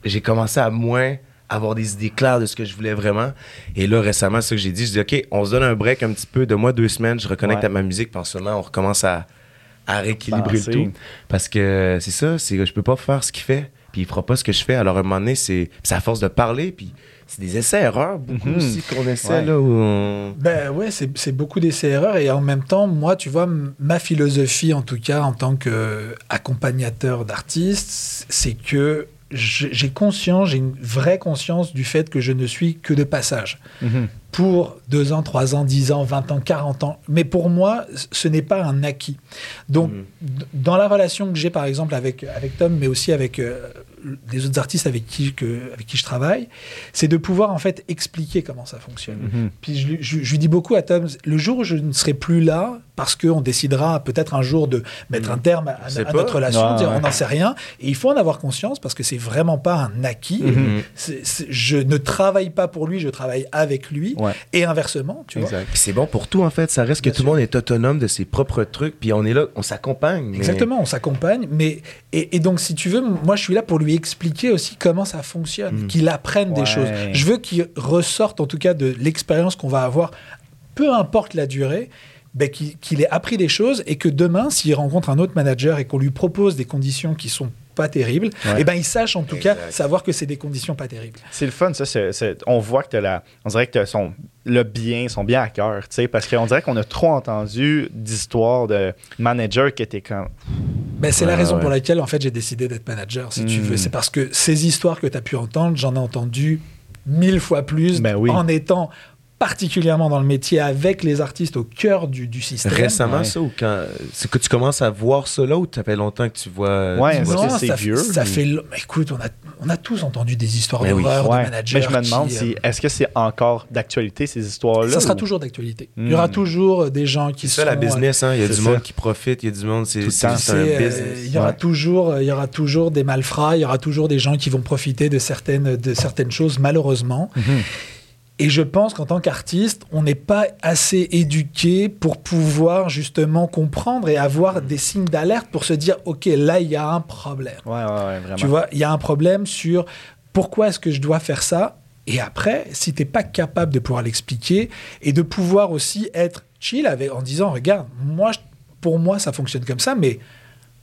j'ai commencé à moins avoir des idées claires de ce que je voulais vraiment. Et là, récemment, c'est ce que j'ai dit. Je dis, OK, on se donne un break un petit peu de moi, deux semaines. Je reconnecte Ouais. à ma musique. Puis en ce moment, on recommence à, à rééquilibrer le tout. Parce que c'est ça, c'est que je peux pas faire ce qu'il fait. Puis il fera pas ce que je fais. Alors à un moment donné, c'est à force de parler. Puis c'est des essais-erreurs, beaucoup Mhm. aussi qu'on essaie, Ouais. là, où on... Ben ouais, c'est c'est beaucoup d'essais-erreurs et en même temps, moi, tu vois, ma philosophie, en tout cas, en tant qu'accompagnateur d'artistes, c'est que j'ai j'ai conscience, j'ai une vraie conscience du fait que je ne suis que de passage. Mhm. Pour deux ans, trois ans, dix ans, vingt ans, quarante ans. Mais pour moi, ce n'est pas un acquis. Donc, d- dans la relation que j'ai, par exemple, avec, avec Tom, mais aussi avec euh, les autres artistes avec qui, que, avec qui je travaille, c'est de pouvoir, en fait, expliquer comment ça fonctionne. Mhm. Puis je, lui- je- je lui dis beaucoup à Tom, le jour où je ne serai plus là, parce qu'on décidera peut-être un jour de mettre un terme à, à notre relation, ouais. on n'en sait rien, et il faut en avoir conscience parce que c'est vraiment pas un acquis. Mhm. C'est- je ne travaille pas pour lui, je travaille avec lui, Ouais. et inversement, tu vois. Exact. Puis c'est bon pour tout, en fait. Ça reste que tout le monde est autonome de ses propres trucs. Puis on est là, on s'accompagne. mais- Exactement, on s'accompagne, mais et, et donc si tu veux, moi je suis là pour lui expliquer aussi comment ça fonctionne, Mm. qu'il apprenne des choses. Je veux qu'il ressorte en tout cas de l'expérience qu'on va avoir, peu importe la durée, ben, qu'il qu'il ait appris des choses et que demain, s'il rencontre un autre manager et qu'on lui propose des conditions qui sont pas terribles, Ouais. et ben il sache en tout cas savoir que c'est des conditions pas terribles. C'est le fun, ça. c'est- c'est- on voit que t'as la, on dirait que t'as son, le bien, son bien à cœur, tu sais, parce qu'on dirait qu'on a trop entendu d'histoires de managers qui étaient comme. Ben, c'est Ouais, la raison ouais. pour laquelle en fait j'ai décidé d'être manager, si tu veux. C'est parce que ces histoires que tu as pu entendre, j'en ai entendu mille fois plus Ben oui. en étant particulièrement dans le métier avec les artistes au cœur du, du système. Récemment, Ouais. ça, ou quand. C'est que tu commences à voir là ou ça fait longtemps que tu vois. Ouais, vois c'est ça, vieux, ça ou- fait. écoute, on a, on a tous entendu des histoires Mais oui. d'horreur Ouais. de managers. Mais je me demande qui, si, euh, est-ce que c'est encore d'actualité, ces histoires-là? ça sera ou- toujours d'actualité. Il y aura Mm. toujours euh, des gens qui C'est ça la business, hein. Il y a c'est du ça. monde qui profite, il y a du monde, c'est Tout le c'est temps. c'est un euh, business. il y aura Ouais. toujours, euh, il y aura toujours des malfrats, il y aura toujours des gens qui vont profiter de certaines, de certaines choses, malheureusement. Mhm. Et je pense qu'en tant qu'artiste, on n'est pas assez éduqué pour pouvoir justement comprendre et avoir des signes d'alerte pour se dire, OK, là, il y a un problème. Ouais, ouais, ouais, vraiment. Tu vois, il y a un problème sur pourquoi est-ce que je dois faire ça? Et après, si tu n'es pas capable de pouvoir l'expliquer et de pouvoir aussi être chill avec, en disant, regarde, moi, pour moi, ça fonctionne comme ça, mais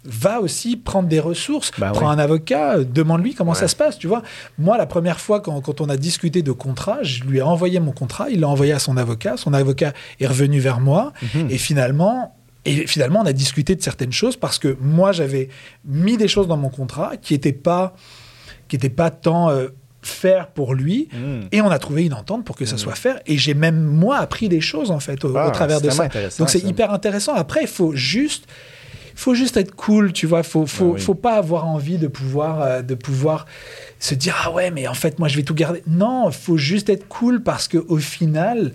va aussi prendre des ressources, Bah prends ouais. un avocat, euh, demande-lui comment Ouais. ça se passe, tu vois. Moi, la première fois, quand, quand on a discuté de contrat, je lui ai envoyé mon contrat, il l'a envoyé à son avocat, son avocat est revenu vers moi, Mhm. et finalement... Et finalement, on a discuté de certaines choses parce que moi, j'avais mis des choses dans mon contrat qui n'étaient pas, qui étaient pas tant euh, faire pour lui. Mhm. Et on a trouvé une entente pour que ça soit faire. Et j'ai même, moi, appris des choses, en fait, au, au Ah, travers de ça. Donc, c'est hyper intéressant. Après, il faut juste... faut juste être cool, tu vois. Faut, faut, Ah oui. faut pas avoir envie de pouvoir, euh, de pouvoir se dire ah ouais, mais en fait moi je vais tout garder. Non, faut juste être cool parce que au final,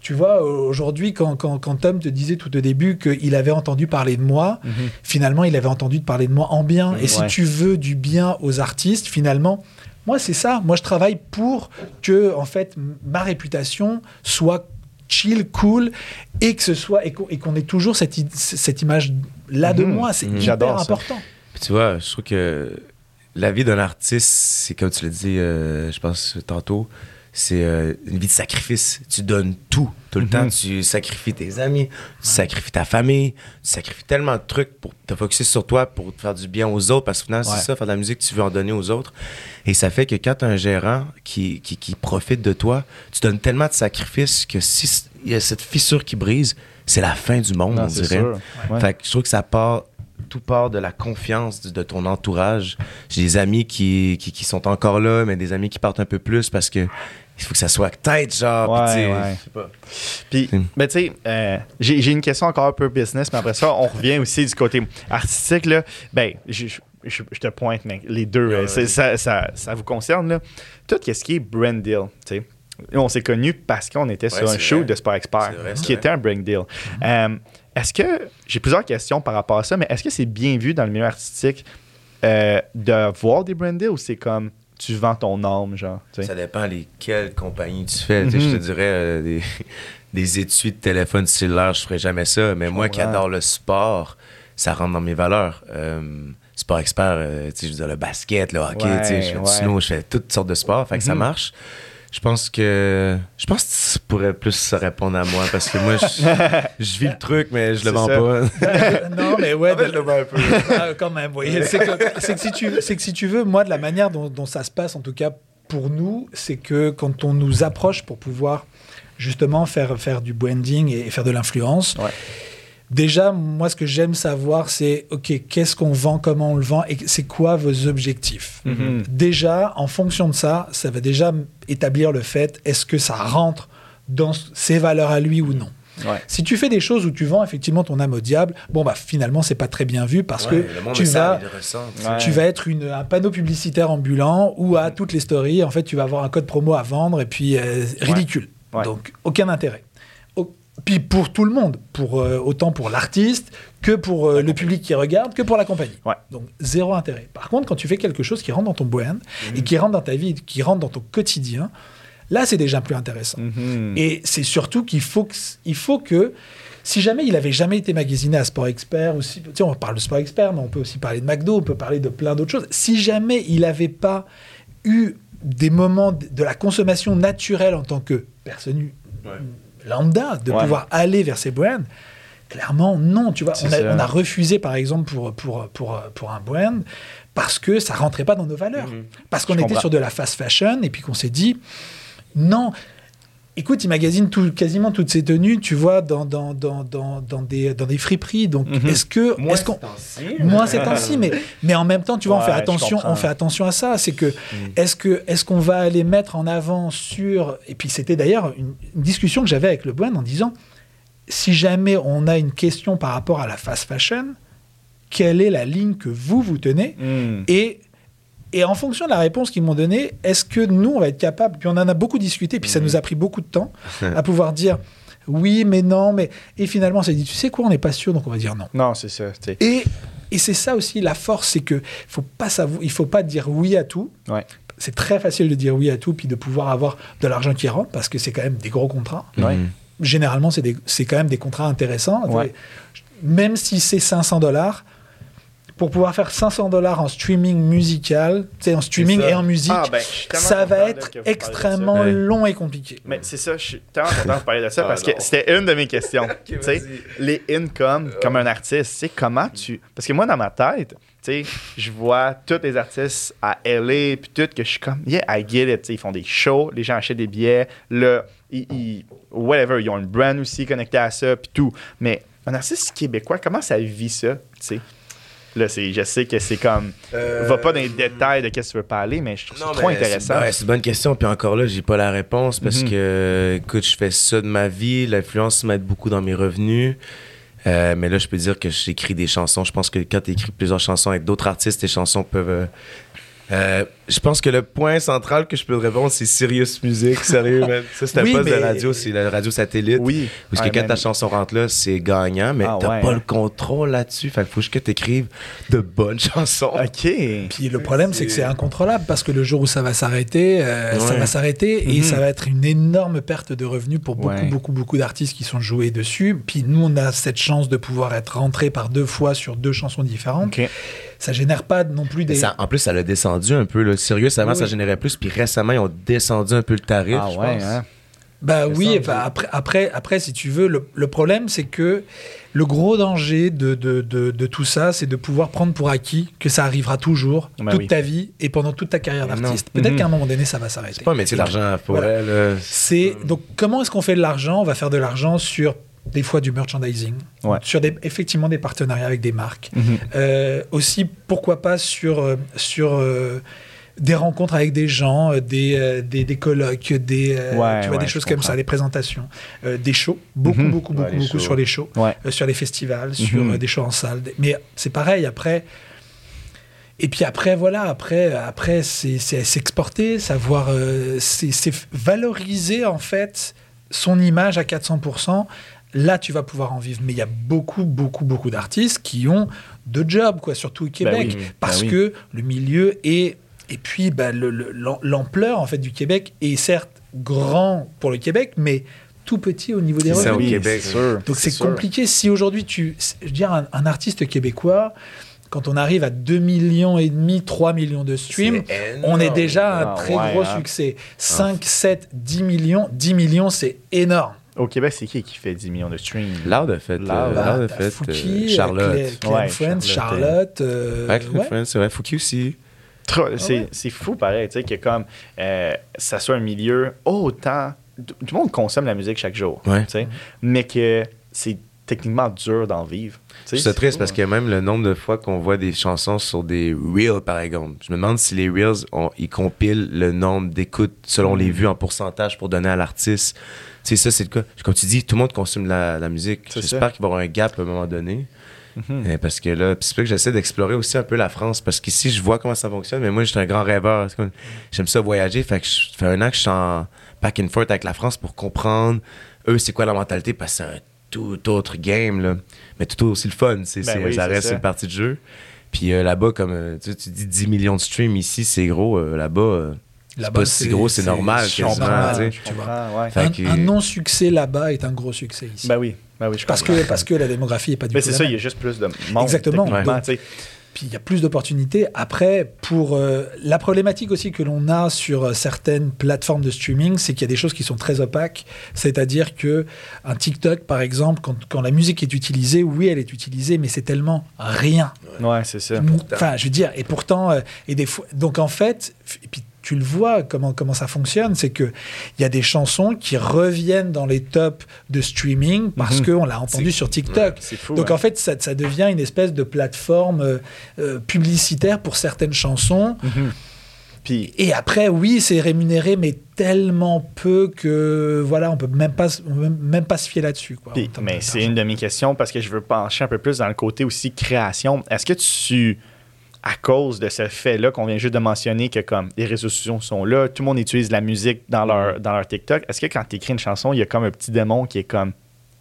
tu vois, aujourd'hui quand, quand, quand Tom te disait tout au début qu'il avait entendu parler de moi, Mhm. finalement il avait entendu parler de moi en bien. Et si tu veux du bien aux artistes, finalement. Moi, c'est ça. Moi, je travaille pour que, en fait, ma réputation soit chill, cool, et que ce soit et qu'on ait toujours cette, cette image là de Mhm. moi. C'est Mhm. hyper important. Puis tu vois, je trouve que la vie d'un artiste, c'est comme tu l'as dit, euh, je pense, tantôt, c'est euh, une vie de sacrifice. Tu donnes tout, tout le Mhm. temps. Tu sacrifies tes amis, tu sacrifies ta famille, tu sacrifies tellement de trucs pour te focusser sur toi, pour te faire du bien aux autres, parce que finalement, Ouais. c'est ça, faire de la musique, tu veux en donner aux autres. Et ça fait que quand tu as un gérant qui, qui, qui profite de toi, tu donnes tellement de sacrifices que si il y a cette fissure qui brise, c'est la fin du monde, Non, on dirait. sûr. Ouais. Fait que je trouve que ça part, tout part de la confiance de, de ton entourage. J'ai des amis qui, qui, qui sont encore là, mais des amis qui partent un peu plus parce que il faut que ça soit tête, genre. Ouais, ouais. Puis, Hmm. ben, tu sais, euh, j'ai j'ai une question encore un peu business, mais après ça, on revient aussi du côté artistique. Là. Ben, je, je- te pointe, mec, les deux, Ouais, euh, ouais. ça, ça, ça vous concerne. Là. Tout ce qui est brand deal, tu sais. On s'est connus parce qu'on était sur un show vrai. de Sport Expert, vrai, qui était un brand deal. Euh, est-ce que, j'ai plusieurs questions par rapport à ça, mais est-ce que c'est bien vu dans le milieu artistique euh, de voir des brand deals ou c'est comme tu vends ton âme, genre? Ça dépend lesquelles compagnies tu fais. Je te dirais euh, des, des étuis de téléphone cellulaire, je ferais jamais ça. Mais moi qui adore le sport, ça rentre dans mes valeurs. Sport expert, je veux dire, le basket, le hockey, Ouais, je fais ouais. du snow, je fais toutes sortes de sports. Fait que ça Mhm. marche. Je pense que je pense que tu pourrais plus se répondre à moi parce que moi je, je vis le truc mais je le vends ça. pas. non, mais ouais, je le vends un peu. Ah, quand même, oui. C'est que, si tu, c'est que si tu veux, moi, de la manière dont, dont ça se passe, en tout cas pour nous, c'est que quand on nous approche pour pouvoir justement faire, faire du branding et faire de l'influence, Ouais. Déjà, moi, ce que j'aime savoir, c'est, OK, qu'est-ce qu'on vend, comment on le vend et c'est quoi vos objectifs? Mhm. Déjà, en fonction de ça, ça va déjà établir le fait, est-ce que ça rentre dans ses valeurs à lui ou non? Ouais. si tu fais des choses où tu vends effectivement ton âme au diable, bon bah finalement c'est pas très bien vu parce Ouais, que tu vas. Ouais. tu être une- un panneau publicitaire ambulant où à toutes les stories en fait tu vas avoir un code promo à vendre et puis euh, ridicule. Ouais. Donc aucun intérêt. Puis pour tout le monde, pour euh, autant pour l'artiste que pour euh, le public qui regarde, que pour la compagnie. Ouais. Donc zéro intérêt. Par contre, quand tu fais quelque chose qui rentre dans ton brand Mhm. et qui rentre dans ta vie, qui rentre dans ton quotidien, là c'est déjà plus intéressant. Mhm. Et c'est surtout qu'il faut que, il faut que si jamais il avait jamais été magasiné à Sport Expert, ou si, tu sais, on parle de Sport Expert, mais on peut aussi parler de McDo, on peut parler de plein d'autres choses. Si jamais il n'avait pas eu des moments de la consommation naturelle en tant que personne lambda, de Ouais. pouvoir aller vers ces brands, Clairement, non. Tu vois, C'est on a, ça. on a refusé, par exemple, pour, pour, pour, pour un brand, parce que ça rentrait pas dans nos valeurs. Parce qu'on était comprends. sur de la fast fashion, et puis qu'on s'est dit, non. Écoute, il magasine tout, quasiment toutes ses tenues, tu vois, dans, dans, dans, dans, dans des, dans des friperies. Donc, Mhm. est-ce que. Moi, est-ce qu'on- c'est moins ces temps-ci, mais, mais en même temps, tu vois, on, fait attention, on fait attention à ça. C'est que, est-ce que est-ce qu'on va aller mettre en avant sur. Et puis, c'était d'ailleurs une, une discussion que j'avais avec le Bouen en disant si jamais on a une question par rapport à la fast fashion, quelle est la ligne que vous, vous tenez Hmm. et, et en fonction de la réponse qu'ils m'ont donnée, est-ce que nous, on va être capable, puis on en a beaucoup discuté, puis ça nous a pris beaucoup de temps, à pouvoir dire oui, mais non, mais. Et finalement, on s'est dit, tu sais quoi, on n'est pas sûr, donc on va dire non. Non, c'est ça. Et, et c'est ça aussi la force, c'est que faut pas il faut pas dire oui à tout. Ouais. C'est très facile de dire oui à tout, puis de pouvoir avoir de l'argent qui rentre, parce que c'est quand même des gros contrats. Ouais. Mhm. Généralement, c'est des- c'est quand même des contrats intéressants. Ouais. Même si c'est 500 dollars, pour pouvoir faire 500 dollars en streaming musical, tu sais, en streaming ça. et en musique, Ah, ben, ça va être extrêmement long et compliqué. Mais c'est ça, je suis tellement content de vous parler de ça Ah, parce que c'était une de mes questions. tu sais, vas-y. les incomes comme un artiste, c'est comment tu. Parce que moi, dans ma tête, tu sais, je vois tous les artistes à LA, puis tout, que je suis comme, yeah, I get it. Ils font des shows, les gens achètent des billets, là, ils, ils- whatever, ils ont une brand aussi connectée à ça, puis tout. Mais un artiste québécois, comment ça vit ça, tu sais? Là, c'est, je sais que c'est comme. Euh, Va pas dans les détails de qu'est-ce que tu veux parler, mais je trouve ça trop intéressant. C'est ouais, c'est une bonne question. Puis encore là, j'ai pas la réponse parce Mhm. que, écoute, je fais ça de ma vie. L'influence m'aide beaucoup dans mes revenus. Euh, mais là, je peux dire que j'écris des chansons. Je pense que quand tu écris plusieurs chansons avec d'autres artistes, tes chansons peuvent. euh, je pense que le point central que je peux te répondre, c'est Sirius Music. Sérieux, man. Ça, c'est un Oui, poste mais- de radio, c'est la radio satellite. Oui. Parce que Ouais, quand ta chanson rentre là, c'est gagnant, mais Ah t'as ouais, pas hein. le contrôle là-dessus. Fait qu'il faut que t'écrives de bonnes chansons. OK. Puis le problème, c'est que c'est incontrôlable parce que le jour où ça va s'arrêter, euh, ça va s'arrêter et Mhm. ça va être une énorme perte de revenus pour beaucoup, Ouais. beaucoup, beaucoup d'artistes qui sont joués dessus. Puis nous, on a cette chance de pouvoir être rentré par deux fois sur deux chansons différentes. OK. Ça génère pas non plus des. Ça- en plus, ça l'a descendu un peu. Là. Sérieux, avant, Oui, ça générait plus. Puis récemment, ils ont descendu un peu le tarif. Ah je ouais, pense. hein? Bah Me oui, après, après, après, si tu veux, le, le problème, c'est que le gros danger de, de, de, de tout ça, c'est de pouvoir prendre pour acquis que ça arrivera toujours, Bah toute oui. ta vie et pendant toute ta carrière Non. d'artiste. Peut-être Mhm. qu'à un moment donné, ça va s'arrêter. C'est pas un métier d'argent pour Voilà. elle. C'est donc comment est-ce qu'on fait de l'argent? On va faire de l'argent sur des fois du merchandising, Ouais. sur des, effectivement des partenariats avec des marques. Mhm. Euh, aussi, pourquoi pas sur, euh, sur euh, des rencontres avec des gens, euh, des, euh, des, des colloques, des, euh, Ouais, tu vois, ouais, des choses comme ça, des présentations, euh, des shows, beaucoup, Mhm. beaucoup, beaucoup, beaucoup shows. sur les shows, sur les festivals, sur Mhm. euh, des shows en salle. Mais c'est pareil, après. Et puis après, voilà, après, après c'est s'exporter, savoir, c'est valoriser en fait son image à 400%. Là, tu vas pouvoir en vivre. Mais il y a beaucoup, beaucoup, beaucoup d'artistes qui ont de jobs, quoi, surtout au Québec, oui, parce oui. que le milieu est. Et puis, bah, le- le- l'am- l'ampleur en fait du Québec est certes grand pour le Québec, mais tout petit au niveau des C'est ça, revenus. au Québec. Donc c'est compliqué. Si aujourd'hui tu, je veux dire un, un artiste québécois, quand on arrive à 2 millions et demi, 3 millions de streams, C'est on est déjà un Ah, très ouais, gros hein. succès. 5, 7, 10 millions, 10 millions, c'est énorme. Au Québec, c'est qui qui fait 10 millions de streams? Loud a fait. Loud. euh, Bah, Loud a t'as fait. Fouki, euh, euh, Charlotte. Claire- Claire Ouais, Friends, Charlotte, Charlotte. euh, ouais. Friends, c'est vrai. Fouki aussi. Trop- Ah c'est, c'est fou pareil, tu sais, que comme euh, ça soit un milieu autant. Tout le monde consomme la musique chaque jour, Ouais. tu sais, mais que c'est techniquement dur d'en vivre. sais, C'est triste parce que même le nombre de fois qu'on voit des chansons sur des reels, par exemple, je me demande si les reels, on- ils compilent le nombre d'écoutes selon Mm. les vues en pourcentage pour donner à l'artiste. Tu sais, ça, c'est le cas. Comme tu dis, tout le monde consomme la, la musique. C'est J'espère ça. qu'il va y avoir un gap à un moment donné. Mhm. Euh, Parce que là, c'est que j'essaie d'explorer aussi un peu la France. Parce qu'ici, je vois comment ça fonctionne, mais moi, je suis un grand rêveur. Comme- J'aime ça voyager. Fait que je- ça fait un an que je suis en back and forth avec la France pour comprendre, eux, c'est quoi la mentalité. Parce que c'est un tout autre game, là. Mais tout aussi le fun. C'est, Ben c'est- oui, ça c'est reste ça. une partie de jeu. Puis euh, là-bas, comme euh, tu, sais, tu dis 10 millions de streams ici, c'est gros. euh, là-bas, euh, c'est Là-bas, pas si gros, c'est normal. c'est quasiment, normal, tu vois. ouais. Un, que- un non-succès là-bas est un gros succès ici. Ben oui, ben oui, je parce comprends. que, parce que la démographie n'est pas du Mais tout c'est la ça, il y a juste plus de monde. Exactement. puis il y a plus d'opportunités. Après, pour euh, la problématique aussi que l'on a sur euh, certaines plateformes de streaming, c'est qu'il y a des choses qui sont très opaques. C'est-à-dire que un TikTok, par exemple, quand, quand la musique est utilisée, oui, elle est utilisée, mais c'est tellement rien. Ouais, c'est ça. Enfin, je veux dire, et pourtant, euh, et des fois, donc en fait, et puis tu le vois comment, comment ça fonctionne, c'est que il y a des chansons qui reviennent dans les tops de streaming parce Mhm. qu'on l'a entendu sur TikTok. C'est fou. Donc en fait, ça, ça devient une espèce de plateforme euh, euh, publicitaire pour certaines chansons. Mhm. Puis, Et après, oui, c'est rémunéré, mais tellement peu que voilà, on peut même pas, peut même pas se fier là-dessus. mais c'est une de mes questions parce que je veux pencher un peu plus dans le côté aussi création. Est-ce que tu, à cause de ce fait-là qu'on vient juste de mentionner, que comme les réseaux sociaux sont là, tout le monde utilise la musique dans leur, dans leur TikTok, est-ce que quand tu écris une chanson, il y a comme un petit démon qui est comme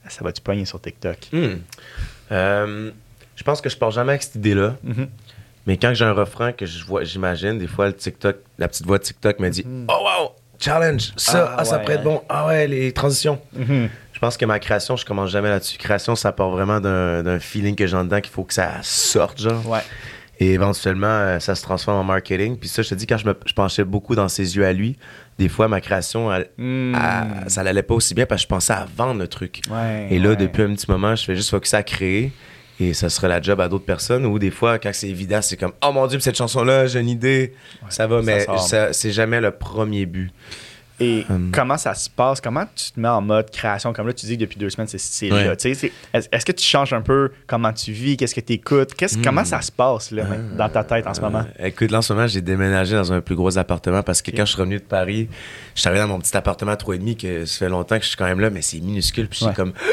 ça va-tu pogner sur TikTok? Hmm. Euh, je pense que je pars jamais avec cette idée-là. Mhm. Mais quand j'ai un refrain que je vois, j'imagine, des fois, le TikTok, la petite voix de TikTok me dit Oh wow, challenge, ça, Ah, ah, ça ouais, pourrait être bon. Ah ouais, les transitions. Mhm. Je pense que ma création, je commence jamais là-dessus. Création, ça part vraiment d'un d'un feeling que j'ai en dedans qu'il faut que ça sorte, genre. Ouais. Et éventuellement, euh, ça se transforme en marketing. Puis ça, je te dis, quand je, me, je penchais beaucoup dans ses yeux à lui, des fois, ma création, elle- Hmm. elle- ça n'allait pas aussi bien parce que je pensais à vendre le truc. Ouais, Et là, ouais. depuis un petit moment, je fais juste focus à créer. Et ça serait la job à d'autres personnes. Ou des fois, quand c'est évident, c'est comme Oh mon Dieu, cette chanson-là, j'ai une idée. ça va, ça mais c'est jamais le premier but. Et Hum. comment ça se passe? Comment tu te mets en mode création? Comme là, tu dis que depuis deux semaines, c'est c'est Ouais. là. Est-ce que tu changes un peu comment tu vis? Qu'est-ce que tu écoutes? Comment ça se passe là, dans ta tête en ce moment? Euh, écoute, là, en ce moment, j'ai déménagé dans un plus gros appartement parce que quand je suis revenu de Paris, je suis arrivé dans mon petit appartement à 3,5 que ça fait longtemps que je suis quand même là, mais c'est minuscule. Puis Ouais. j'ai comme.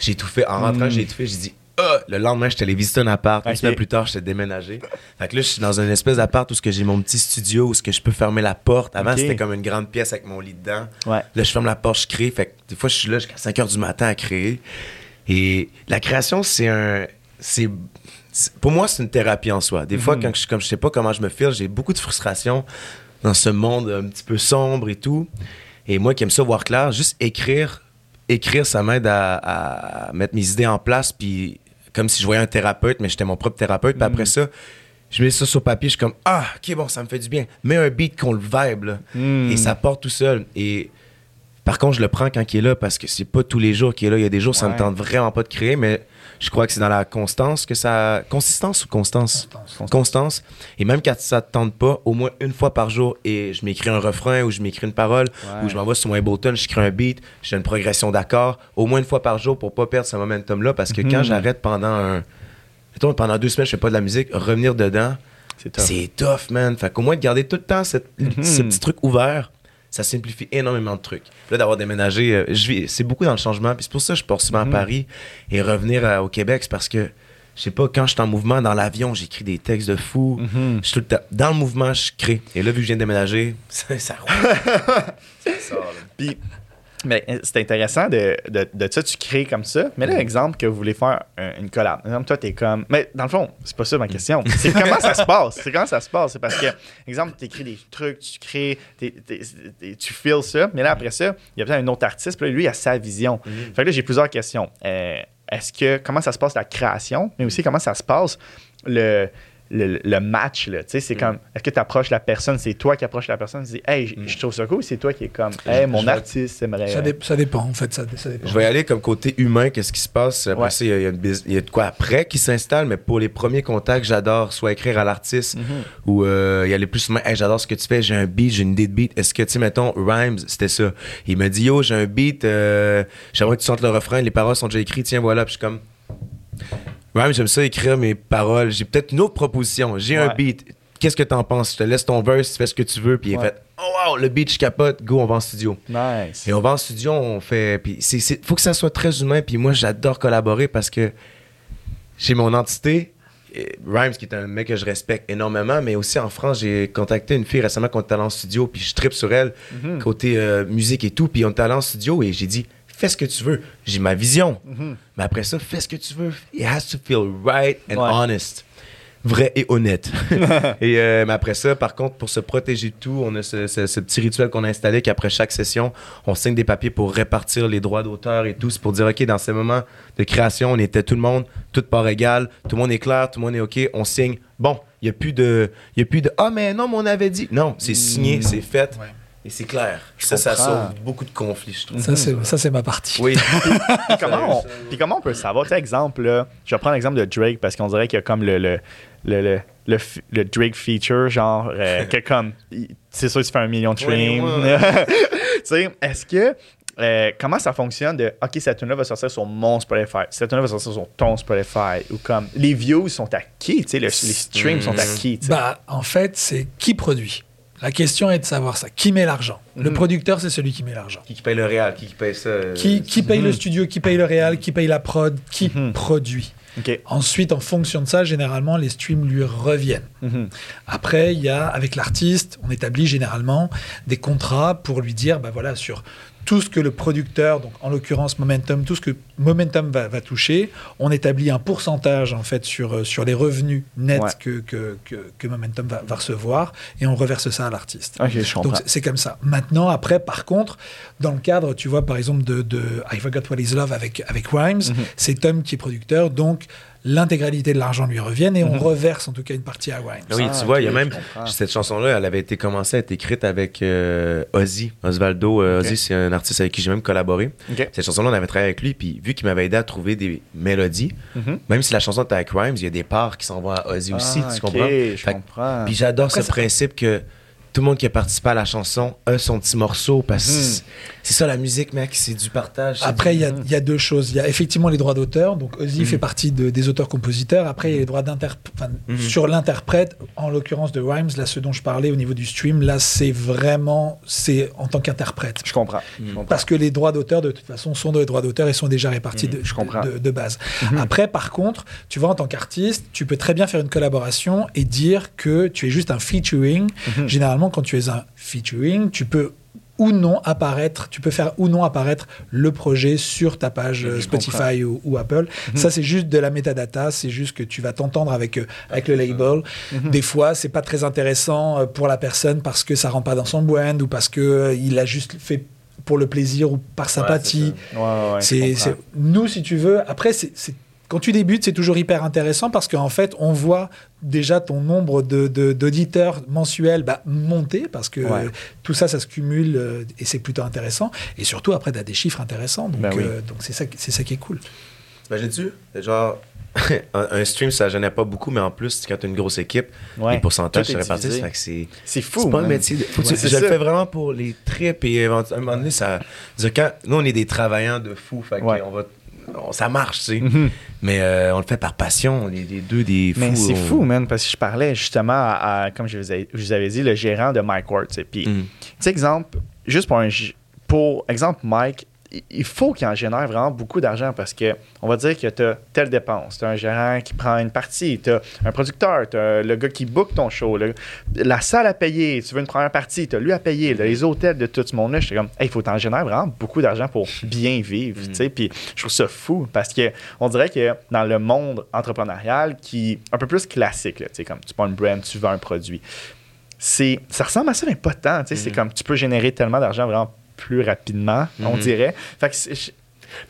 J'ai tout fait. En rentrant, Mm. j'ai tout fait. J'ai dit. Ah! Le lendemain, j'étais allé visiter un appart. Une Ok. semaine plus tard, j'étais déménagé. Fait que là, je suis dans une espèce d'appart où j'ai mon petit studio, où ce que je peux fermer la porte. Avant, c'était comme une grande pièce avec mon lit dedans. Ouais. Là, je ferme la porte, je crée. Fait que des fois, je suis là jusqu'à 5 heures du matin à créer. Et la création, c'est un. C'est. c'est- Pour moi, c'est une thérapie en soi. Des fois, Mhm. quand je, comme je sais pas comment je me file, j'ai beaucoup de frustration dans ce monde un petit peu sombre et tout. Et moi qui aime ça voir clair, juste écrire, écrire, ça m'aide à, à mettre mes idées en place. Puis comme si je voyais un thérapeute, mais j'étais mon propre thérapeute. Puis après ça, je mets ça sur papier, je suis comme Ah, ok, bon, ça me fait du bien. Mets un beat qu'on le vibe, là. Mm. Et ça part tout seul. Et par contre, je le prends quand il est là parce que c'est pas tous les jours qu'il est là. Il y a des jours, ça me Ouais. tente vraiment pas de créer, mais je crois que c'est dans la constance que ça. Consistance ou constance? Constance. Constance. Et même quand ça te tente pas, au moins une fois par jour, et je m'écris un refrain ou je m'écris une parole Ouais. ou je m'envoie sur mon Ableton, je crée un beat, j'ai une progression d'accords, au moins une fois par jour pour pas perdre ce momentum-là parce que quand j'arrête pendant un. Mettons, pendant deux semaines, je fais pas de la musique, revenir dedans, C'est tough, man. Fait qu'au moins de garder tout le temps cette- Mhm. ce petit truc ouvert, ça simplifie énormément de trucs. Là, d'avoir déménagé, euh, je vis- c'est beaucoup dans le changement. Puis c'est pour ça que je pars souvent Mhm. à Paris et revenir euh, au Québec, c'est parce que, je sais pas, quand je suis en mouvement dans l'avion, j'écris des textes de fou. Mhm. Je suis tout le temps dans le mouvement, je crée. Et là, vu que je viens de déménager, ça, ça roule. ça sort, là. Puis, mais euh, c'est intéressant de, de, de ça, tu crées comme ça. Mais là, exemple, que vous voulez faire un- une collab. Exemple, toi, t'es comme. Mais dans le fond, c'est pas ça ma question. C'est comment ça se passe? C'est comment ça se passe? C'est parce que, exemple, tu écris des trucs, tu crées, t'es- t'es- t'es- tu files ça. Mais là, après ça, il y a peut-être un autre artiste. Puis là, lui, il a sa vision. Fait que là, j'ai plusieurs questions. Euh, Est-ce que. Comment ça se passe la création, mais aussi comment ça se passe le. Le, le match, là, tu sais, c'est comme, est-ce que tu approches la personne, c'est toi qui approches la personne, tu dis, hey, j- je trouve ça cool, c'est toi qui est comme, hey, mon je artiste aimerait. Ça, dé- ça dépend, en fait. Ça, ça dépend. Je vais y aller comme côté humain, qu'est-ce qui se passe? Après Ouais. ça, il y, a- il y a une bus- il y a de quoi après qui s'installe, mais pour les premiers contacts, j'adore soit écrire à l'artiste Mhm. ou euh, y aller plus souvent, hey, j'adore ce que tu fais, j'ai un beat, j'ai une idée de beat. Est-ce que, tu sais, mettons, Rhymes, c'était ça. Il me dit, yo, j'ai un beat, euh, j'aimerais que tu sentes le refrain, les paroles sont déjà écrites, tiens, voilà. Puis je suis comme, Rhymes, j'aime ça écrire mes paroles. J'ai peut-être une autre proposition. J'ai un Ouais. beat. Qu'est-ce que t'en penses? Je te laisse ton verse, tu fais ce que tu veux. Puis il Ouais. fait, oh wow, le beat, je capote, go, on va en studio. Nice. Et on va en studio, on fait. Puis c'est, c'est- faut que ça soit très humain. Puis moi, j'adore collaborer parce que j'ai mon entité. Rhymes, qui est un mec que je respecte énormément, mais aussi en France, j'ai contacté une fille récemment qu'on était allé en studio, puis je tripe sur elle, Mhm. côté euh, musique et tout. Puis on est allé en studio et j'ai dit, fais ce que tu veux. J'ai ma vision. Mhm. Mais après ça, fais ce que tu veux. It has to feel right and Ouais. honest. vrai et honnête. et euh, mais après ça, par contre, pour se protéger de tout, on a ce, ce- ce petit rituel qu'on a installé qu'après chaque session, on signe des papiers pour répartir les droits d'auteur et tout. C'est pour dire, OK, dans ces moments de création, on était tout le monde, toute part égale, tout le monde est clair, tout le monde est OK, on signe. Bon, il n'y a plus de, il a plus de, ah, mais non, mais on avait dit. Non, c'est signé, c'est fait. Ouais. Et c'est clair. Ça, ça comprends. sauve beaucoup de conflits, je trouve. Ça, c'est, ça, c'est ma partie. Oui. Puis comment, on, puis comment on peut savoir? Tu sais, exemple, là, je vais prendre l'exemple de Drake parce qu'on dirait qu'il y a comme le, le, le, le, le, Drake feature, genre, euh, que comme, c'est sûr, tu fais un million de streams. Ouais, tu sais, est-ce que. euh, comment ça fonctionne de OK, cette tune là va sortir sur mon Spotify, cette tune là va sortir sur ton Spotify ou comme les views sont à qui, tu sais, le- les streams sont à qui, tu sais? Bah, en fait, c'est qui produit? La question est de savoir ça. Qui met l'argent? Le Mhm. producteur, c'est celui qui met l'argent. qui, qui paye le réel, qui, qui paye ça. euh, Qui, qui paye le studio, qui paye le réal, qui paye la prod, qui Mhm. produit. Ensuite, en fonction de ça, généralement, les streams lui reviennent. Après, il y a, avec l'artiste, on établit généralement des contrats pour lui dire, bah voilà, sur tout ce que le producteur, donc en l'occurrence Momentum, tout ce que Momentum va, va toucher, on établit un pourcentage en fait sur, euh, sur les revenus nets Ouais. que, que, que, que Momentum va, va recevoir et on reverse ça à l'artiste. Comprends. Donc c'est- comme ça. Maintenant, après, par contre, dans le cadre, tu vois, par exemple, de, de I Forgot What Is Love avec, avec Rhymes, Mhm. c'est Tom qui est producteur, donc l'intégralité de l'argent lui revient et on Mhm. reverse en tout cas une partie à. Ah Oui, Ah, tu vois, il y a même cette chanson-là, elle avait été commencée à être écrite avec euh, Ozzy, Osvaldo. Euh. Ozzy, c'est un artiste avec qui j'ai même collaboré. Cette chanson-là, on avait travaillé avec lui, puis vu qu'il m'avait aidé à trouver des mélodies, Mhm. même si la chanson était avec Rhymes, il y a des parts qui s'en vont à Ozzy aussi, Ah, tu comprends? Je Fait que- comprends. Puis j'adore ce principe que tout le monde qui a participé à la chanson a son petit morceau, parce que Mhm. c'est- c'est ça la musique, mec, c'est du partage. Après, du- il y a, il y a deux choses. Il y a effectivement les droits d'auteur. Donc, Ozzy Mhm. fait partie de- des auteurs-compositeurs. Après, il y a les droits d'interprète. Mhm. Sur l'interprète, en l'occurrence de Rhymes, là, ce dont je parlais au niveau du stream, là, c'est vraiment c'est en tant qu'interprète. Je comprends. Mhm. Parce que les droits d'auteur, de toute façon, sont des droits d'auteur et sont déjà répartis de, je comprends. de- de base. Après, par contre, tu vois, en tant qu'artiste, tu peux très bien faire une collaboration et dire que tu es juste un featuring. Généralement, quand tu es un featuring, tu peux ou non apparaître, tu peux faire ou non apparaître le projet sur ta page euh, Je Spotify ou, ou Apple. Ça, c'est juste de la metadata, c'est juste que tu vas t'entendre avec, euh, avec le label. Mhm. Des fois, c'est pas très intéressant euh, pour la personne parce que ça rentre pas dans son brand ou parce que il a juste fait pour le plaisir ou par sympathie. Ouais, C'est, nous, si tu veux, après, c'est- quand tu débutes, c'est toujours hyper intéressant parce qu'en fait, on voit déjà ton nombre de, de- d'auditeurs mensuels bah, monter parce que Ouais. euh, tout ça, ça se cumule euh, et c'est plutôt intéressant. Et surtout, après, tu as des chiffres intéressants. Donc, Ben oui. euh, donc c'est, ça, c'est ça qui est cool. T'imagines-tu? Genre, un, un stream, ça gênait pas beaucoup, mais en plus, quand t'as une grosse équipe, Ouais. les pourcentages se répartissent. c'est. Fou. C'est pas un man. métier. de- Ouais, tu- je le fais vraiment pour les trips et à un moment donné, ça. dire, quand, nous, on est des travailleurs de fous. Fait que Ouais. on va, on- ça marche, tu sais. Mhm. Mais euh, on le fait par passion. On est les deux des fous. Mais c'est on- fou, man, parce que je parlais justement à, à- comme je vous, ai- je vous avais dit, le gérant de Mike Ward. tu sais. Puis, Mm. tu sais, exemple, juste pour un. Pour exemple, Mike, il- faut qu'il en génère vraiment beaucoup d'argent parce que on va dire que tu as telle dépense. Tu as un gérant qui prend une partie, tu as un producteur, tu as le gars qui book ton show, le- la salle à payer, tu veux une première partie, tu as lui à payer, les hôtels de tout ce monde-là. J'étais comme, hey, il faut t'en générer vraiment beaucoup d'argent pour bien vivre. sais. Puis je trouve ça fou parce que on dirait que dans le monde entrepreneurial, qui un peu plus classique, là, comme tu prends une brand, tu vends un produit, c'est ça ressemble à ça, mais pas tant. tu sais, C'est comme tu peux générer tellement d'argent vraiment plus rapidement, on Mhm. dirait. Fait que c'est-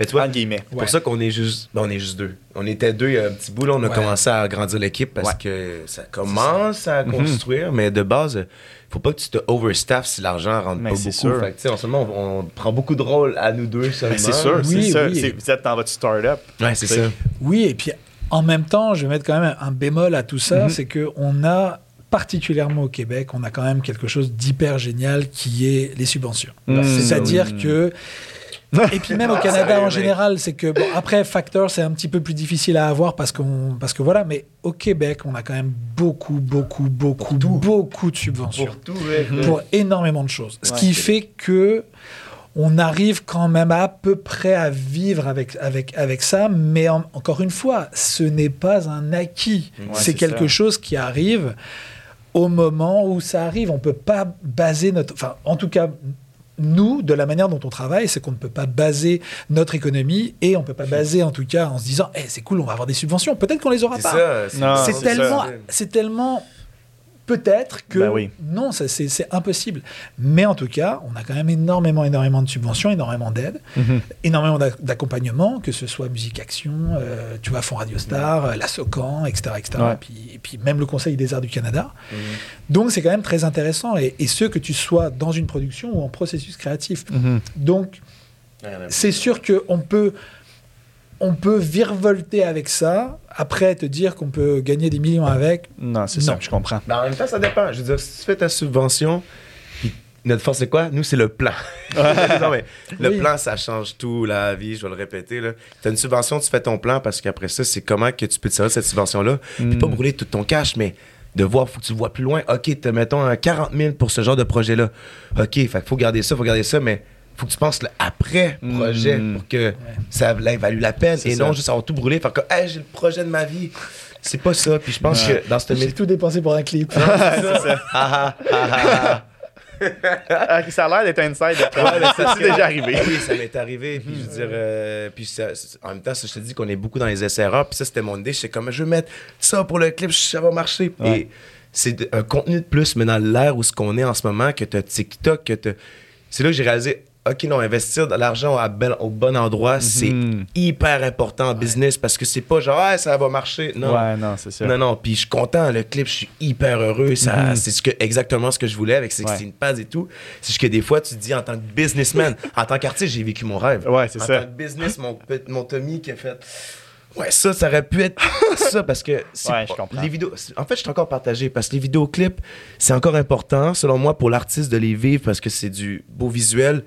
Mais tu vois. C'est Ouais. pour ça qu'on est juste, ben, on est juste deux. On était deux il y a un petit bout là, on a Ouais. commencé à agrandir l'équipe parce Ouais. que ça commence à Mhm. construire, mais de base, faut pas que tu te overstaff si l'argent rentre Mais pas c'est beaucoup. sûr. Fait que, tu sais, en ce moment, on, on prend beaucoup de rôles à nous deux seulement. Ben, c'est sûr, Oui, c'est ça. oui. C'est- Vous êtes dans votre start-up. Ouais, c'est ça. Oui, et puis en même temps, je vais mettre quand même un bémol à tout ça, Mhm. c'est que on a particulièrement au Québec, on a quand même quelque chose d'hyper génial qui est les subventions. Mhm. C'est-à-dire Mhm. que et puis même au Ah, Canada sérieux, en général, c'est que bon, après Factor, c'est un petit peu plus difficile à avoir parce qu'on parce que voilà, mais au Québec, on a quand même beaucoup beaucoup beaucoup beaucoup de subventions Pour tout, ouais. pour énormément de choses. Ce Ouais, qui fait que on arrive quand même à peu près à vivre avec, avec, avec ça, mais en- encore une fois, ce n'est pas un acquis. Ouais, c'est c'est quelque ça. chose qui arrive au moment où ça arrive. On peut pas baser notre... Enfin, en tout cas, nous, de la manière dont on travaille, c'est qu'on ne peut pas baser notre économie et on ne peut pas baser, en tout cas, en se disant, eh, c'est cool, on va avoir des subventions. Peut-être qu'on les aura pas. c'est- tellement, ça. c'est tellement peut-être que Ben oui. non, ça, c'est impossible. Mais en tout cas, on a quand même énormément, énormément de subventions, énormément d'aide, Mhm. énormément d'ac- d'accompagnement, que ce soit Musique Action, euh, tu vois, Fonds Radio Star, euh, la SOCAN, etc., etc. Ouais. Et, puis, et puis même le Conseil des Arts du Canada. Mhm. Donc c'est quand même très intéressant. Et, et ce que tu sois dans une production ou en processus créatif. Mhm. Donc c'est sûr qu'on peut, on peut virevolter avec ça, après te dire qu'on peut gagner des millions avec. Non, c'est ça, je comprends. Mais en même temps, ça dépend. Je veux dire, si tu fais ta subvention, puis notre force, c'est quoi? Nous, c'est le plan. Non, mais le Oui. plan, ça change tout, la vie, je vais le répéter. Tu as une subvention, tu fais ton plan, parce qu'après ça, c'est comment que tu peux te servir de cette subvention-là. Puis Mm. pas brûler tout ton cash, mais de voir, faut que tu vois plus loin. OK, te mettons un 40 000 pour ce genre de projet-là. OK, fait faut garder ça, faut garder ça, mais faut que tu penses le après-projet Mm. pour que ça ait valu la peine C'est et ça. non juste avoir tout brûlé. Faire que, hey, j'ai le projet de ma vie. C'est pas ça. Puis je pense Ouais. que dans cette J'ai tout dépensé pour un clip. c'est ça. Ah, ah, ah, Ah, ça a l'air d'être inside. de toi, mais ça s'est déjà arrivé. ah. Oui, ça m'est arrivé. Puis je veux dire, euh, puis ça- c'est- en même temps, ça, je te dis qu'on est beaucoup dans les essais-erreurs. Puis ça, c'était mon idée. Je sais comme, je vais mettre ça pour le clip, ça va marcher. Ouais. Et c'est un contenu de plus, mais dans l'ère où ce qu'on est en ce moment, que tu as TikTok, que t'as- C'est là que j'ai réalisé, OK, non, investir de l'argent à bel- au bon endroit, c'est Mhm. hyper important en business parce que c'est pas genre, ah, ça va marcher. Non. Ouais, non, c'est ça. Non, non, puis je suis content, le clip, je suis hyper heureux. Ça, Mhm. C'est ce que, exactement ce que je voulais avec 16 Ouais. Pads et tout. C'est que des fois, tu te dis, en tant que businessman, en tant qu'artiste, j'ai vécu mon rêve. Ouais, c'est en ça. tant que business, mon, mon Tommy qui a fait. Ouais, ça, ça aurait pu être ça parce que. Ouais, je comprends. Les vidéos, en fait, je suis encore partagé parce que les vidéoclips, c'est encore important, selon moi, pour l'artiste de les vivre parce que c'est du beau visuel.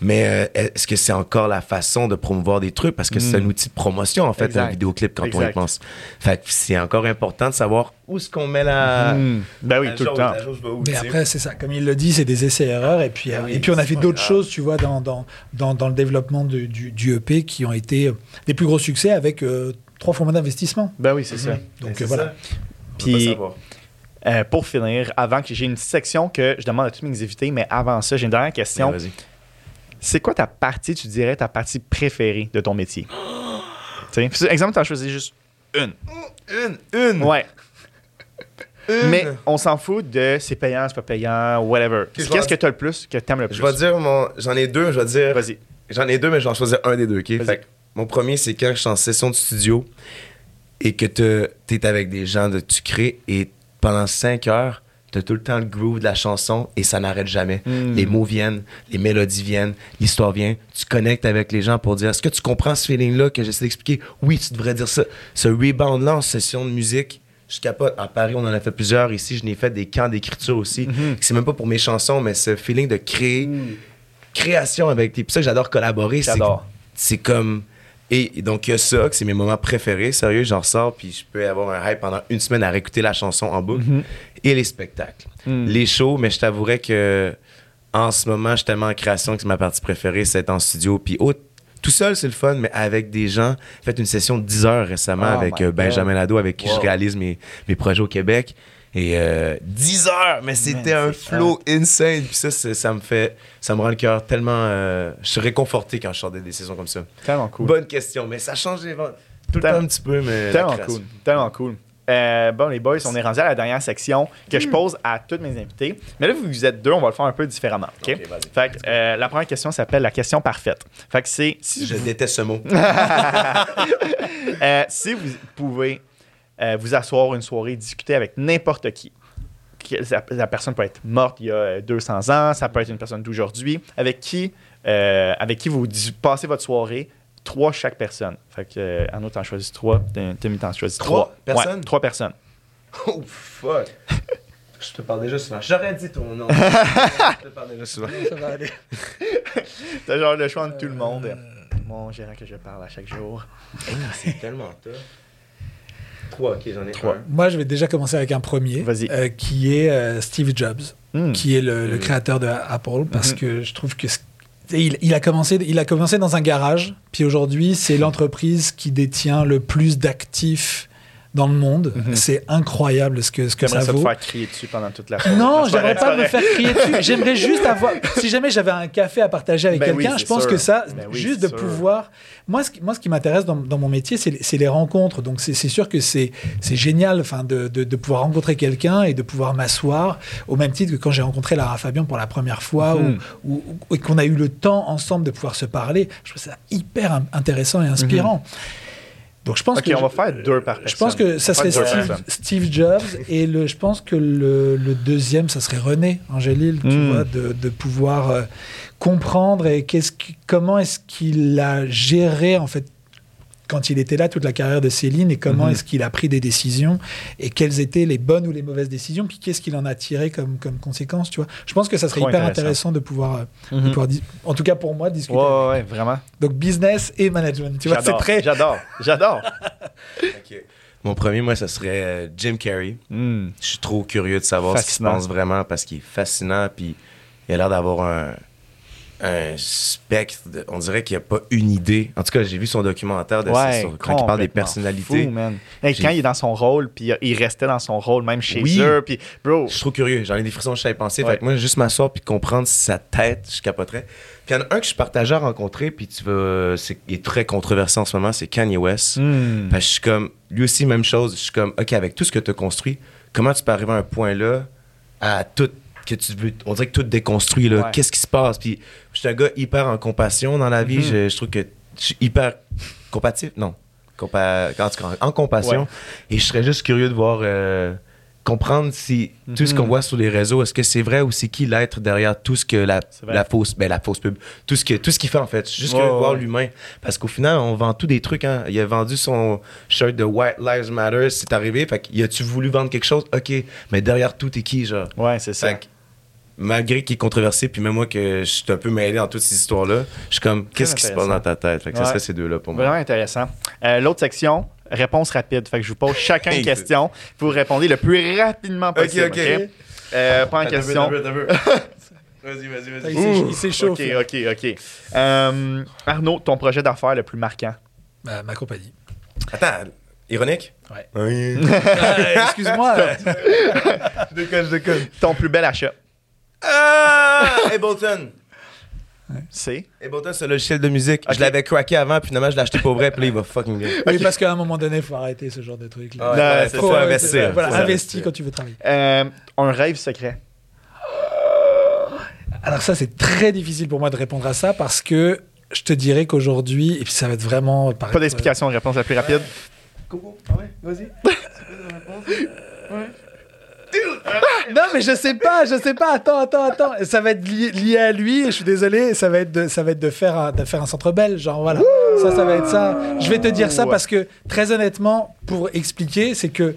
Mais euh, est-ce que c'est encore la façon de promouvoir des trucs? Parce que c'est un outil de promotion, en fait, Exact. un vidéoclip, quand on y pense. Fait que c'est encore important de savoir où est-ce qu'on met la. Mhm. Ben oui, la tout le temps. Mais après, c'est ça. Comme il le dit, c'est des essais-erreurs. Et puis, Ah euh, oui, et puis on a fait d'autres choses, tu vois, dans, dans, dans, dans le développement de- du, du EP qui ont été euh, des plus gros succès avec euh, trois formats d'investissement. Ben oui, c'est ça. Donc, Ben, euh, voilà. ça. Puis-. Euh, pour finir, avant que j'ai une section que je demande à tous mes invités, mais avant ça, j'ai une dernière question. Ouais, vas-y. C'est quoi ta partie, tu dirais, ta partie préférée de ton métier? Exemple, tu as choisi juste une. Une, une, Ouais. une. Mais on s'en fout de c'est payant, c'est pas payant, whatever. je vais Qu'est-ce que tu as le plus, que tu aimes le plus? Je vais dire mon. J'en ai deux, je vais dire. Vas-y. J'en ai deux, mais je vais en choisir un des deux, OK? Vas-y. Fait que mon premier, c'est quand je suis en session de studio et que tu es avec des gens, de, tu crées et pendant cinq heures, tu as tout le temps le groove de la chanson et ça n'arrête jamais. Mm. Les mots viennent, les mélodies viennent, l'histoire vient. Tu connectes avec les gens pour dire est-ce que tu comprends ce feeling-là que j'essaie d'expliquer? Oui, tu devrais dire ça. Ce rebound-là en session de musique, je capote. À Paris, on en a fait plusieurs. Ici, je n'ai fait des camps d'écriture aussi. Mhm. C'est même pas pour mes chansons, mais ce feeling de créer création avec les. Puis ça, j'adore collaborer. J'adore. C'est comme. Et, donc, il y a ça, que c'est mes moments préférés. Sérieux, j'en ressors, puis je peux avoir un hype pendant une semaine à réécouter la chanson en boucle. Mhm. Et les spectacles. Mm. Les shows, mais je t'avouerais que en ce moment, je suis tellement en création que c'est ma partie préférée, c'est être en studio. Puis tout seul, c'est le fun, mais avec des gens. J'ai fait une session de 10 heures récemment Oh avec euh, Benjamin. Lado, avec qui Wow. je réalise mes, mes projets au Québec. Et euh, 10 heures, mais c'était un flow insane. Puis ça, ça me fait, ça me rend le cœur tellement. euh, je suis réconforté quand je sors des décisions comme ça. Tellement cool. Bonne question, mais ça change les ventes. Tout le temps un petit peu, mais. Tellement cool. Tellement cool. Euh, bon, les boys, on est rendu à la dernière section que je pose à tous mes invités. Mais là, vous êtes deux, on va le faire un peu différemment. OK? Ok, vas-y. Fait que, euh, la première question s'appelle la question parfaite. Fait que c'est si, Je vous, déteste ce mot. euh, si vous pouvez euh, vous asseoir une soirée, discuter avec n'importe qui. La, la personne peut être morte il y a euh, 200 ans, ça peut être une personne d'aujourd'hui. Avec qui, euh, avec qui vous passez votre soirée, trois chaque personne. Fait que, euh, Arnaud, t'en choisis trois. Demi, t'en choisis Trois trois. personnes? Ouais, trois personnes. Oh fuck. Je te parle déjà souvent. J'aurais dit ton nom. je te parle déjà souvent. Ça va aller. T'as genre le choix entre tout le monde. Mon gérant que je parle à chaque jour. Hey, c'est tellement tough. Trois, ok, j'en ai Trois. un. Moi, je vais déjà commencer avec un premier, Vas-y. euh, qui est euh, Steve Jobs, Hmm. qui est le, le Mhm. créateur de Apple, parce Mhm. que je trouve que c- il, il a commencé, il a commencé dans un garage, puis aujourd'hui, c'est l'entreprise qui détient le plus d'actifs dans le monde. Mhm. C'est incroyable ce que, ce que ça ça te vaut. faire crier dessus pendant toute la soirée. Non, j'aimerais pas me faire crier dessus. J'aimerais juste avoir. Si jamais j'avais un café à partager avec Ben quelqu'un, je pense sûr. que ça, Ben oui, juste de sûr. pouvoir. Moi, ce qui, moi, ce qui m'intéresse dans, dans mon métier, c'est les rencontres. Donc, c'est sûr que c'est génial enfin, de, de, de pouvoir rencontrer quelqu'un et de pouvoir m'asseoir, au même titre que quand j'ai rencontré Lara Fabian pour la première fois, Mhm. ou, ou- ou- qu'on a eu le temps ensemble de pouvoir se parler. Je trouve ça hyper in- intéressant et inspirant. Donc, je pense que. on va faire deux par personne. Je pense que ça serait Steve, Jobs et le, je pense que le, le deuxième, ça serait René Angélil, tu Mm. vois, de, de pouvoir euh, comprendre et qu'est-ce qui- comment est-ce qu'il a géré en fait quand il était là toute la carrière de Céline et comment Mhm. est-ce qu'il a pris des décisions et quelles étaient les bonnes ou les mauvaises décisions puis qu'est-ce qu'il en a tiré comme, comme conséquence tu vois je pense que ça serait Trop hyper intéressant. intéressant, de pouvoir, euh, de Mhm. pouvoir en tout cas pour moi discuter Ouais, ouais, ouais, vraiment. donc business et management tu vois c'est très J'adore, j'adore. Mon premier, moi, ça serait euh, Jim Carrey. Hmm. Je suis trop curieux de savoir ce qu'il se Fascinant. pense vraiment parce qu'il est fascinant. Puis il a l'air d'avoir un, un spectre. de- on dirait qu'il n'y a pas une idée. En tout cas, j'ai vu son documentaire de Ouais, sur- quand il parle des personnalités. fou, man. Hey, quand il est dans son rôle, puis euh, il restait dans son rôle, même chez Oui. eux, puis bro, Je suis trop curieux. J'en ai des frissons, je savais penser. Ouais. Fait que moi, juste m'asseoir puis comprendre sa tête, je capoterais. Puis il y en a un que je suis partagé à rencontrer, puis tu vas. c'est- Il est très controversé en ce moment, c'est Kanye West. hmm. Parce que je suis comme, lui aussi, même chose. Je suis comme, OK, avec tout ce que tu as construit, comment tu peux arriver à un point là, à tout, que tu veux, on dirait que tout déconstruit, là. Ouais. Qu'est-ce qui se passe? Puis suis un gars hyper en compassion dans la vie. Mhm. je, je trouve que je suis hyper compatif, non. Compa, en, en compassion. Ouais. Et je serais juste curieux de voir, euh, comprendre si tout ce qu'on Mhm. voit sur les réseaux, est-ce que c'est vrai ou c'est qui l'être derrière tout ce que la, fausse, ben la fausse pub, tout ce que tout ce qu'il fait en fait. Juste voir l'humain, parce qu'au final, on vend tous des trucs. Hein. Il a vendu son shirt de White Lives Matter, c'est arrivé. Fait qu'il a-tu voulu vendre quelque chose? Ok, mais derrière tout, t'es qui genre? Ouais, c'est ça. Fait malgré qu'il est controversé, puis même moi que je suis un peu mêlé dans toutes ces histoires-là, je suis comme, qu'est-ce qui se passe dans ta tête? Fait que Ouais. ça serait ces deux-là pour moi. Vraiment intéressant. Euh, L'autre section, réponse rapide. Fait que je vous pose chacun une question. Vous répondez le plus rapidement possible. Ok, ok? Euh, première question. Vas-y, vas-y, vas-y. s'échauffe, il s'échauffe Ok, ok, ok. Euh, Arnaud, ton projet d'affaires le plus marquant? Bah, ma compagnie Attends, ironique? Ouais. Oui. Ah, Excuse-moi. je déconne, je déconne. Ton plus bel achat. Ah Ableton C'est. Ableton, c'est un logiciel de musique. Je l'avais craqué avant, puis finalement, je l'ai acheté pour vrai, puis là, il va fucking bien. Oui, parce qu'à un moment donné, il faut arrêter ce genre de truc. Ah ouais, Non, ouais, c'est faut ça, investir. Voilà, investis quand tu veux travailler. Euh, un rêve secret. Alors ça, c'est très difficile pour moi de répondre à ça parce que je te dirais qu'aujourd'hui, et puis ça va être vraiment... Pas d'explication, réponse la plus rapide. vas-y. Non, mais je sais pas, je sais pas. Attends, attends, attends. Ça va être lié, lié à lui. Je suis désolé. Ça va être de, ça va être de faire un, de faire un centre belge. Genre voilà. Ça, ça va être ça. Je vais te dire ça parce que très honnêtement, pour expliquer, c'est que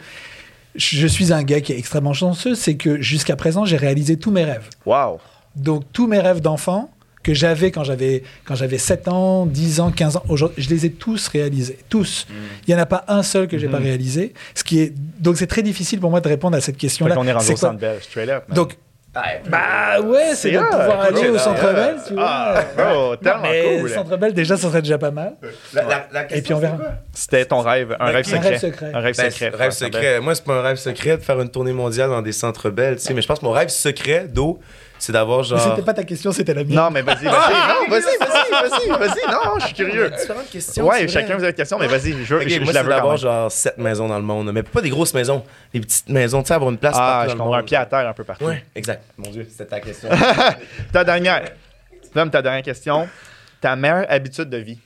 je suis un gars qui est extrêmement chanceux. C'est que jusqu'à présent, j'ai réalisé tous mes rêves. Wow. Donc tous mes rêves d'enfant que j'avais quand j'avais quand j'avais 7 ans, 10 ans, 15 ans, aujourd'hui, je les ai tous réalisés, tous. Mm. Il y en a pas un seul que j'ai pas réalisé, ce qui est donc c'est très difficile pour moi de répondre à cette Fait question-là. qu'on est rendu au quoi centre belge, straight up. man. Donc bah ouais, c'est de pouvoir aller au là, centre belge, tu vois. Ah, bro, tellement mais cool. centre belge déjà ça serait déjà pas mal. Et puis on verra. C'était ton rêve, un rêve Un secret. rêve secret. Un rêve Ben, secret. rêve secret. Moi, c'est pas un rêve secret de faire une tournée mondiale dans des centres belles, tu sais. Mais je pense que mon rêve secret d'eau, c'est d'avoir Mais genre. c'était pas ta question, c'était la mienne. Non, mais vas-y, vas-y. Non, vas-y, vas-y, vas-y, vas-y. Non, je suis curieux. différentes questions. Ouais, chacun vous avez une question, mais vas-y, je, Ok, je, je moi, la c'est veux d'avoir genre sept maisons dans le monde. Mais pas des grosses maisons. Des petites maisons, tu sais, avoir une place Ah, je comprends, un pied à terre un peu partout. Ouais, exact. Mon Dieu, c'était ta question. Ta dernière. Dom, ta dernière question. Ta meilleure habitude de vie?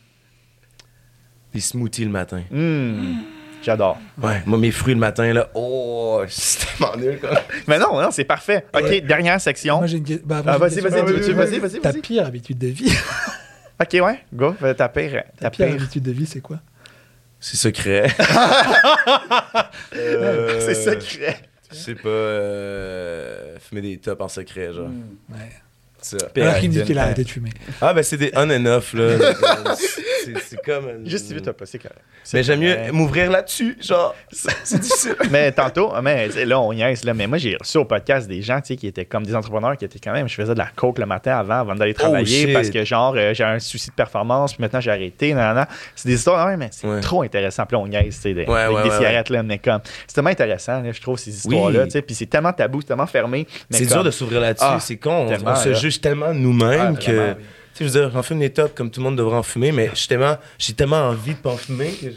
des smoothies le matin. Hmm, J'adore. Ouais, moi, mes fruits le matin, là, oh, c'est tellement nul, quoi. Mais non, non, c'est parfait. OK, dernière section. Moi j'ai une bah, Ah, vas-y, vas-y, veux- vas-y, vas-y, Ta vas-y. pire habitude de vie. OK, ouais, go. Fais Ta pire. Ta Ta pire pire. habitude de vie, c'est quoi? C'est secret. Euh, C'est secret. Je sais pas, euh, fumer des tops en secret, genre. Ouais. Ça. Alors qu'il me dit qu'il a arrêté de fumer. Ah, ben c'est des on and off, là. c'est comme. Juste si vite, t'as pas, c'est correct. Mais j'aime mieux m'ouvrir là-dessus, genre. C'est difficile. mais tantôt, mais tu sais, là, on niaise, là, mais moi, j'ai reçu au podcast des gens, tu sais, qui étaient comme des entrepreneurs qui étaient quand même, je faisais de la coke le matin avant, avant d'aller travailler, Oh, shit. parce que, genre, euh, j'ai un souci de performance, puis maintenant, j'ai arrêté. C'est des histoires, ouais, mais c'est Ouais. trop intéressant. Puis là, on niaise, tu sais, des- Ouais, avec ouais, des ouais, cigarettes, là, mais comme, c'est tellement intéressant, là, je trouve, ces histoires-là, Oui. tu sais, puis c'est tellement tabou, c'est tellement fermé. mais C'est dur de s'ouvrir là-dessus. Ah, c'est con. On, se. Juge tellement nous-mêmes Ah, que. oui. Tu sais, je veux dire, j'en fume des tops comme tout le monde devrait en fumer, mais j'ai tellement, j'ai tellement envie de pas en fumer. que-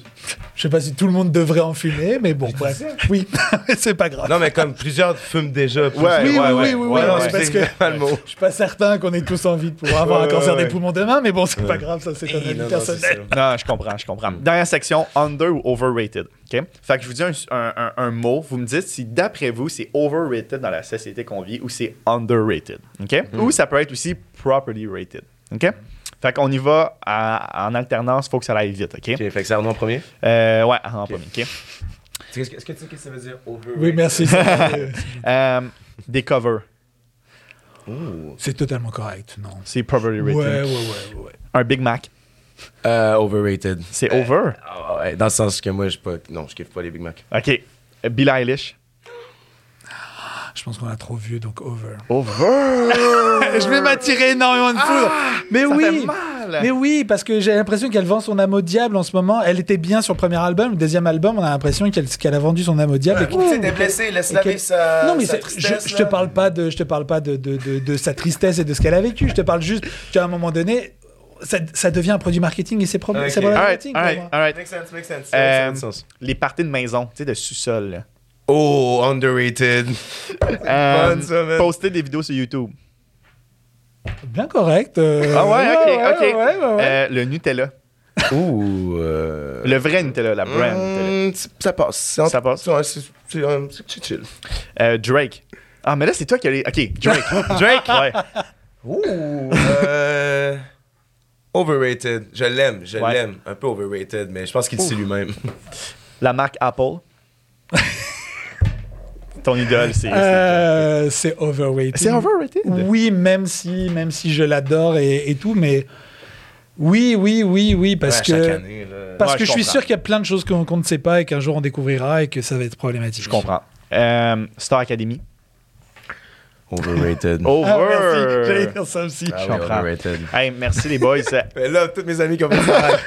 Je sais pas si tout le monde devrait en fumer, mais bon, bref. Oui, c'est pas grave. Non, mais comme plusieurs fument déjà. plus. Ouais, oui, ouais, oui, ouais. oui, oui, Ouais, oui, non, parce que pas le mot. je suis pas certain qu'on ait tous envie de pouvoir avoir Ouais, un cancer ouais, des poumons demain, mais bon, c'est pas grave, ça c'est un avis personnel. Non, je comprends, je comprends. Dernière section, under ou overrated? Fait que je vous dis un, un- un- un mot, vous me dites si d'après vous, c'est overrated dans la société qu'on vit ou c'est underrated. OK? Ou ça peut être aussi properly rated. OK? Fait qu'on y va à- en alternance, faut que ça aille vite. OK? Ok, fait que c'est Arnaud en premier? Euh, ouais, en premier. OK? Est-ce que, tu sais ce que ça veut dire overrated? Oui, merci. c'est- Euh, des covers. C'est totalement correct, non. c'est properly Ouais, rated. ouais, ouais, ouais. Un Big Mac, Euh, overrated. c'est Euh, over. ah ouais, dans le sens que moi, je pas. Non, je kiffe pas les Big Mac. OK. Billie Eilish? Je pense qu'on a trop vu, donc over. Over! je vais m'attirer énormément de foudre. mais Ça oui. fait mal! Mais oui, parce que j'ai l'impression qu'elle vend son âme au diable en ce moment. Elle était bien sur le premier album. Le deuxième album, on a l'impression qu'elle qu'elle a vendu son âme au diable. sais, t'es blessé, laisse-la vivre sa. non mais sa c'est- tristesse, je, je te parle pas de je te parle pas de, de, de, de sa tristesse et de ce qu'elle a vécu je te parle juste qu'à un moment donné ça, ça devient un produit marketing et c'est pro- Ok. c'est Alright, problématique pour alright, moi. alright. Make sense, make sense. Euh, Ça fait du sens. Les parties de maison, tu sais, de sous-sol. Oh, underrated. Euh, poster des vidéos sur YouTube. bien correct euh, Ah ouais, ok, ok. ouais, ouais, ouais, ouais. Euh, le Nutella. Ouh. euh, Le vrai Nutella, la brand Nutella. ça passe. C'est Ça passe? C'est c'est, c'est chill. Euh, Drake. Ah, mais là, c'est toi qui as les. Ok, Drake. Drake, ouais. Ouh. Overrated. Je l'aime, je Ouais. l'aime. Un peu overrated, mais je pense qu'il le sait lui-même. La marque Apple? Ton idole, c'est. Euh, c'est overrated C'est overrated? oui même si même si je l'adore et, et tout mais oui oui oui oui parce Ouais, que année, là. parce Ouais, que je je, suis sûr qu'il y a plein de choses qu'on qu'on ne sait pas et qu'un jour on découvrira et que ça va être problématique Je comprends. Euh, Star Academy. Overrated. Over. ah, merci j'allais dire ça aussi Ah oui, overrated. Hey, merci les boys. Mais là, tous mes amis qui ont fait ça.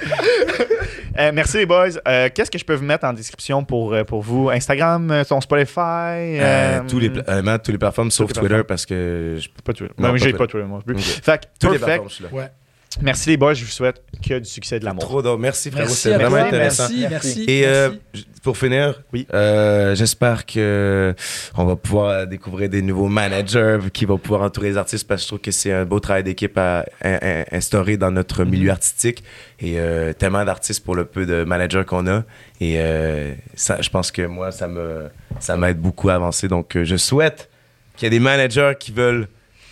Euh, merci les boys. Euh, Qu'est-ce que je peux vous mettre en description pour, euh, pour vous? Instagram, ton Spotify Euh, euh, tous les, euh, tous les plateformes sauf les Twitter plateformes. parce que je Pas Twitter. Non, Non, pas j'ai pas Twitter, moi. non plus. Ok. Fait que, toutes les perfect. plateformes, je suis là. ouais Merci les boys. Je vous souhaite que du succès et de l'amour. Trop d'or. Merci frérot, c'est vraiment toi, intéressant. merci merci Et euh, merci. pour finir, Oui. euh, j'espère que on va pouvoir découvrir des nouveaux managers qui vont pouvoir entourer les artistes parce que je trouve que c'est un beau travail d'équipe à, à- à instaurer dans notre Mhm. milieu artistique et euh, tellement d'artistes pour le peu de managers qu'on a et euh, ça, je pense que moi ça me ça m'aide beaucoup à avancer donc je souhaite qu'il y ait des managers qui veulent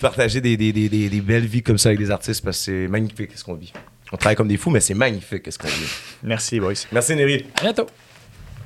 partager des, des, des, des- des belles vies comme ça avec des artistes parce que c'est magnifique ce qu'on vit. On travaille comme des fous mais c'est magnifique ce qu'on vit. Merci boys. Merci Neri. à bientôt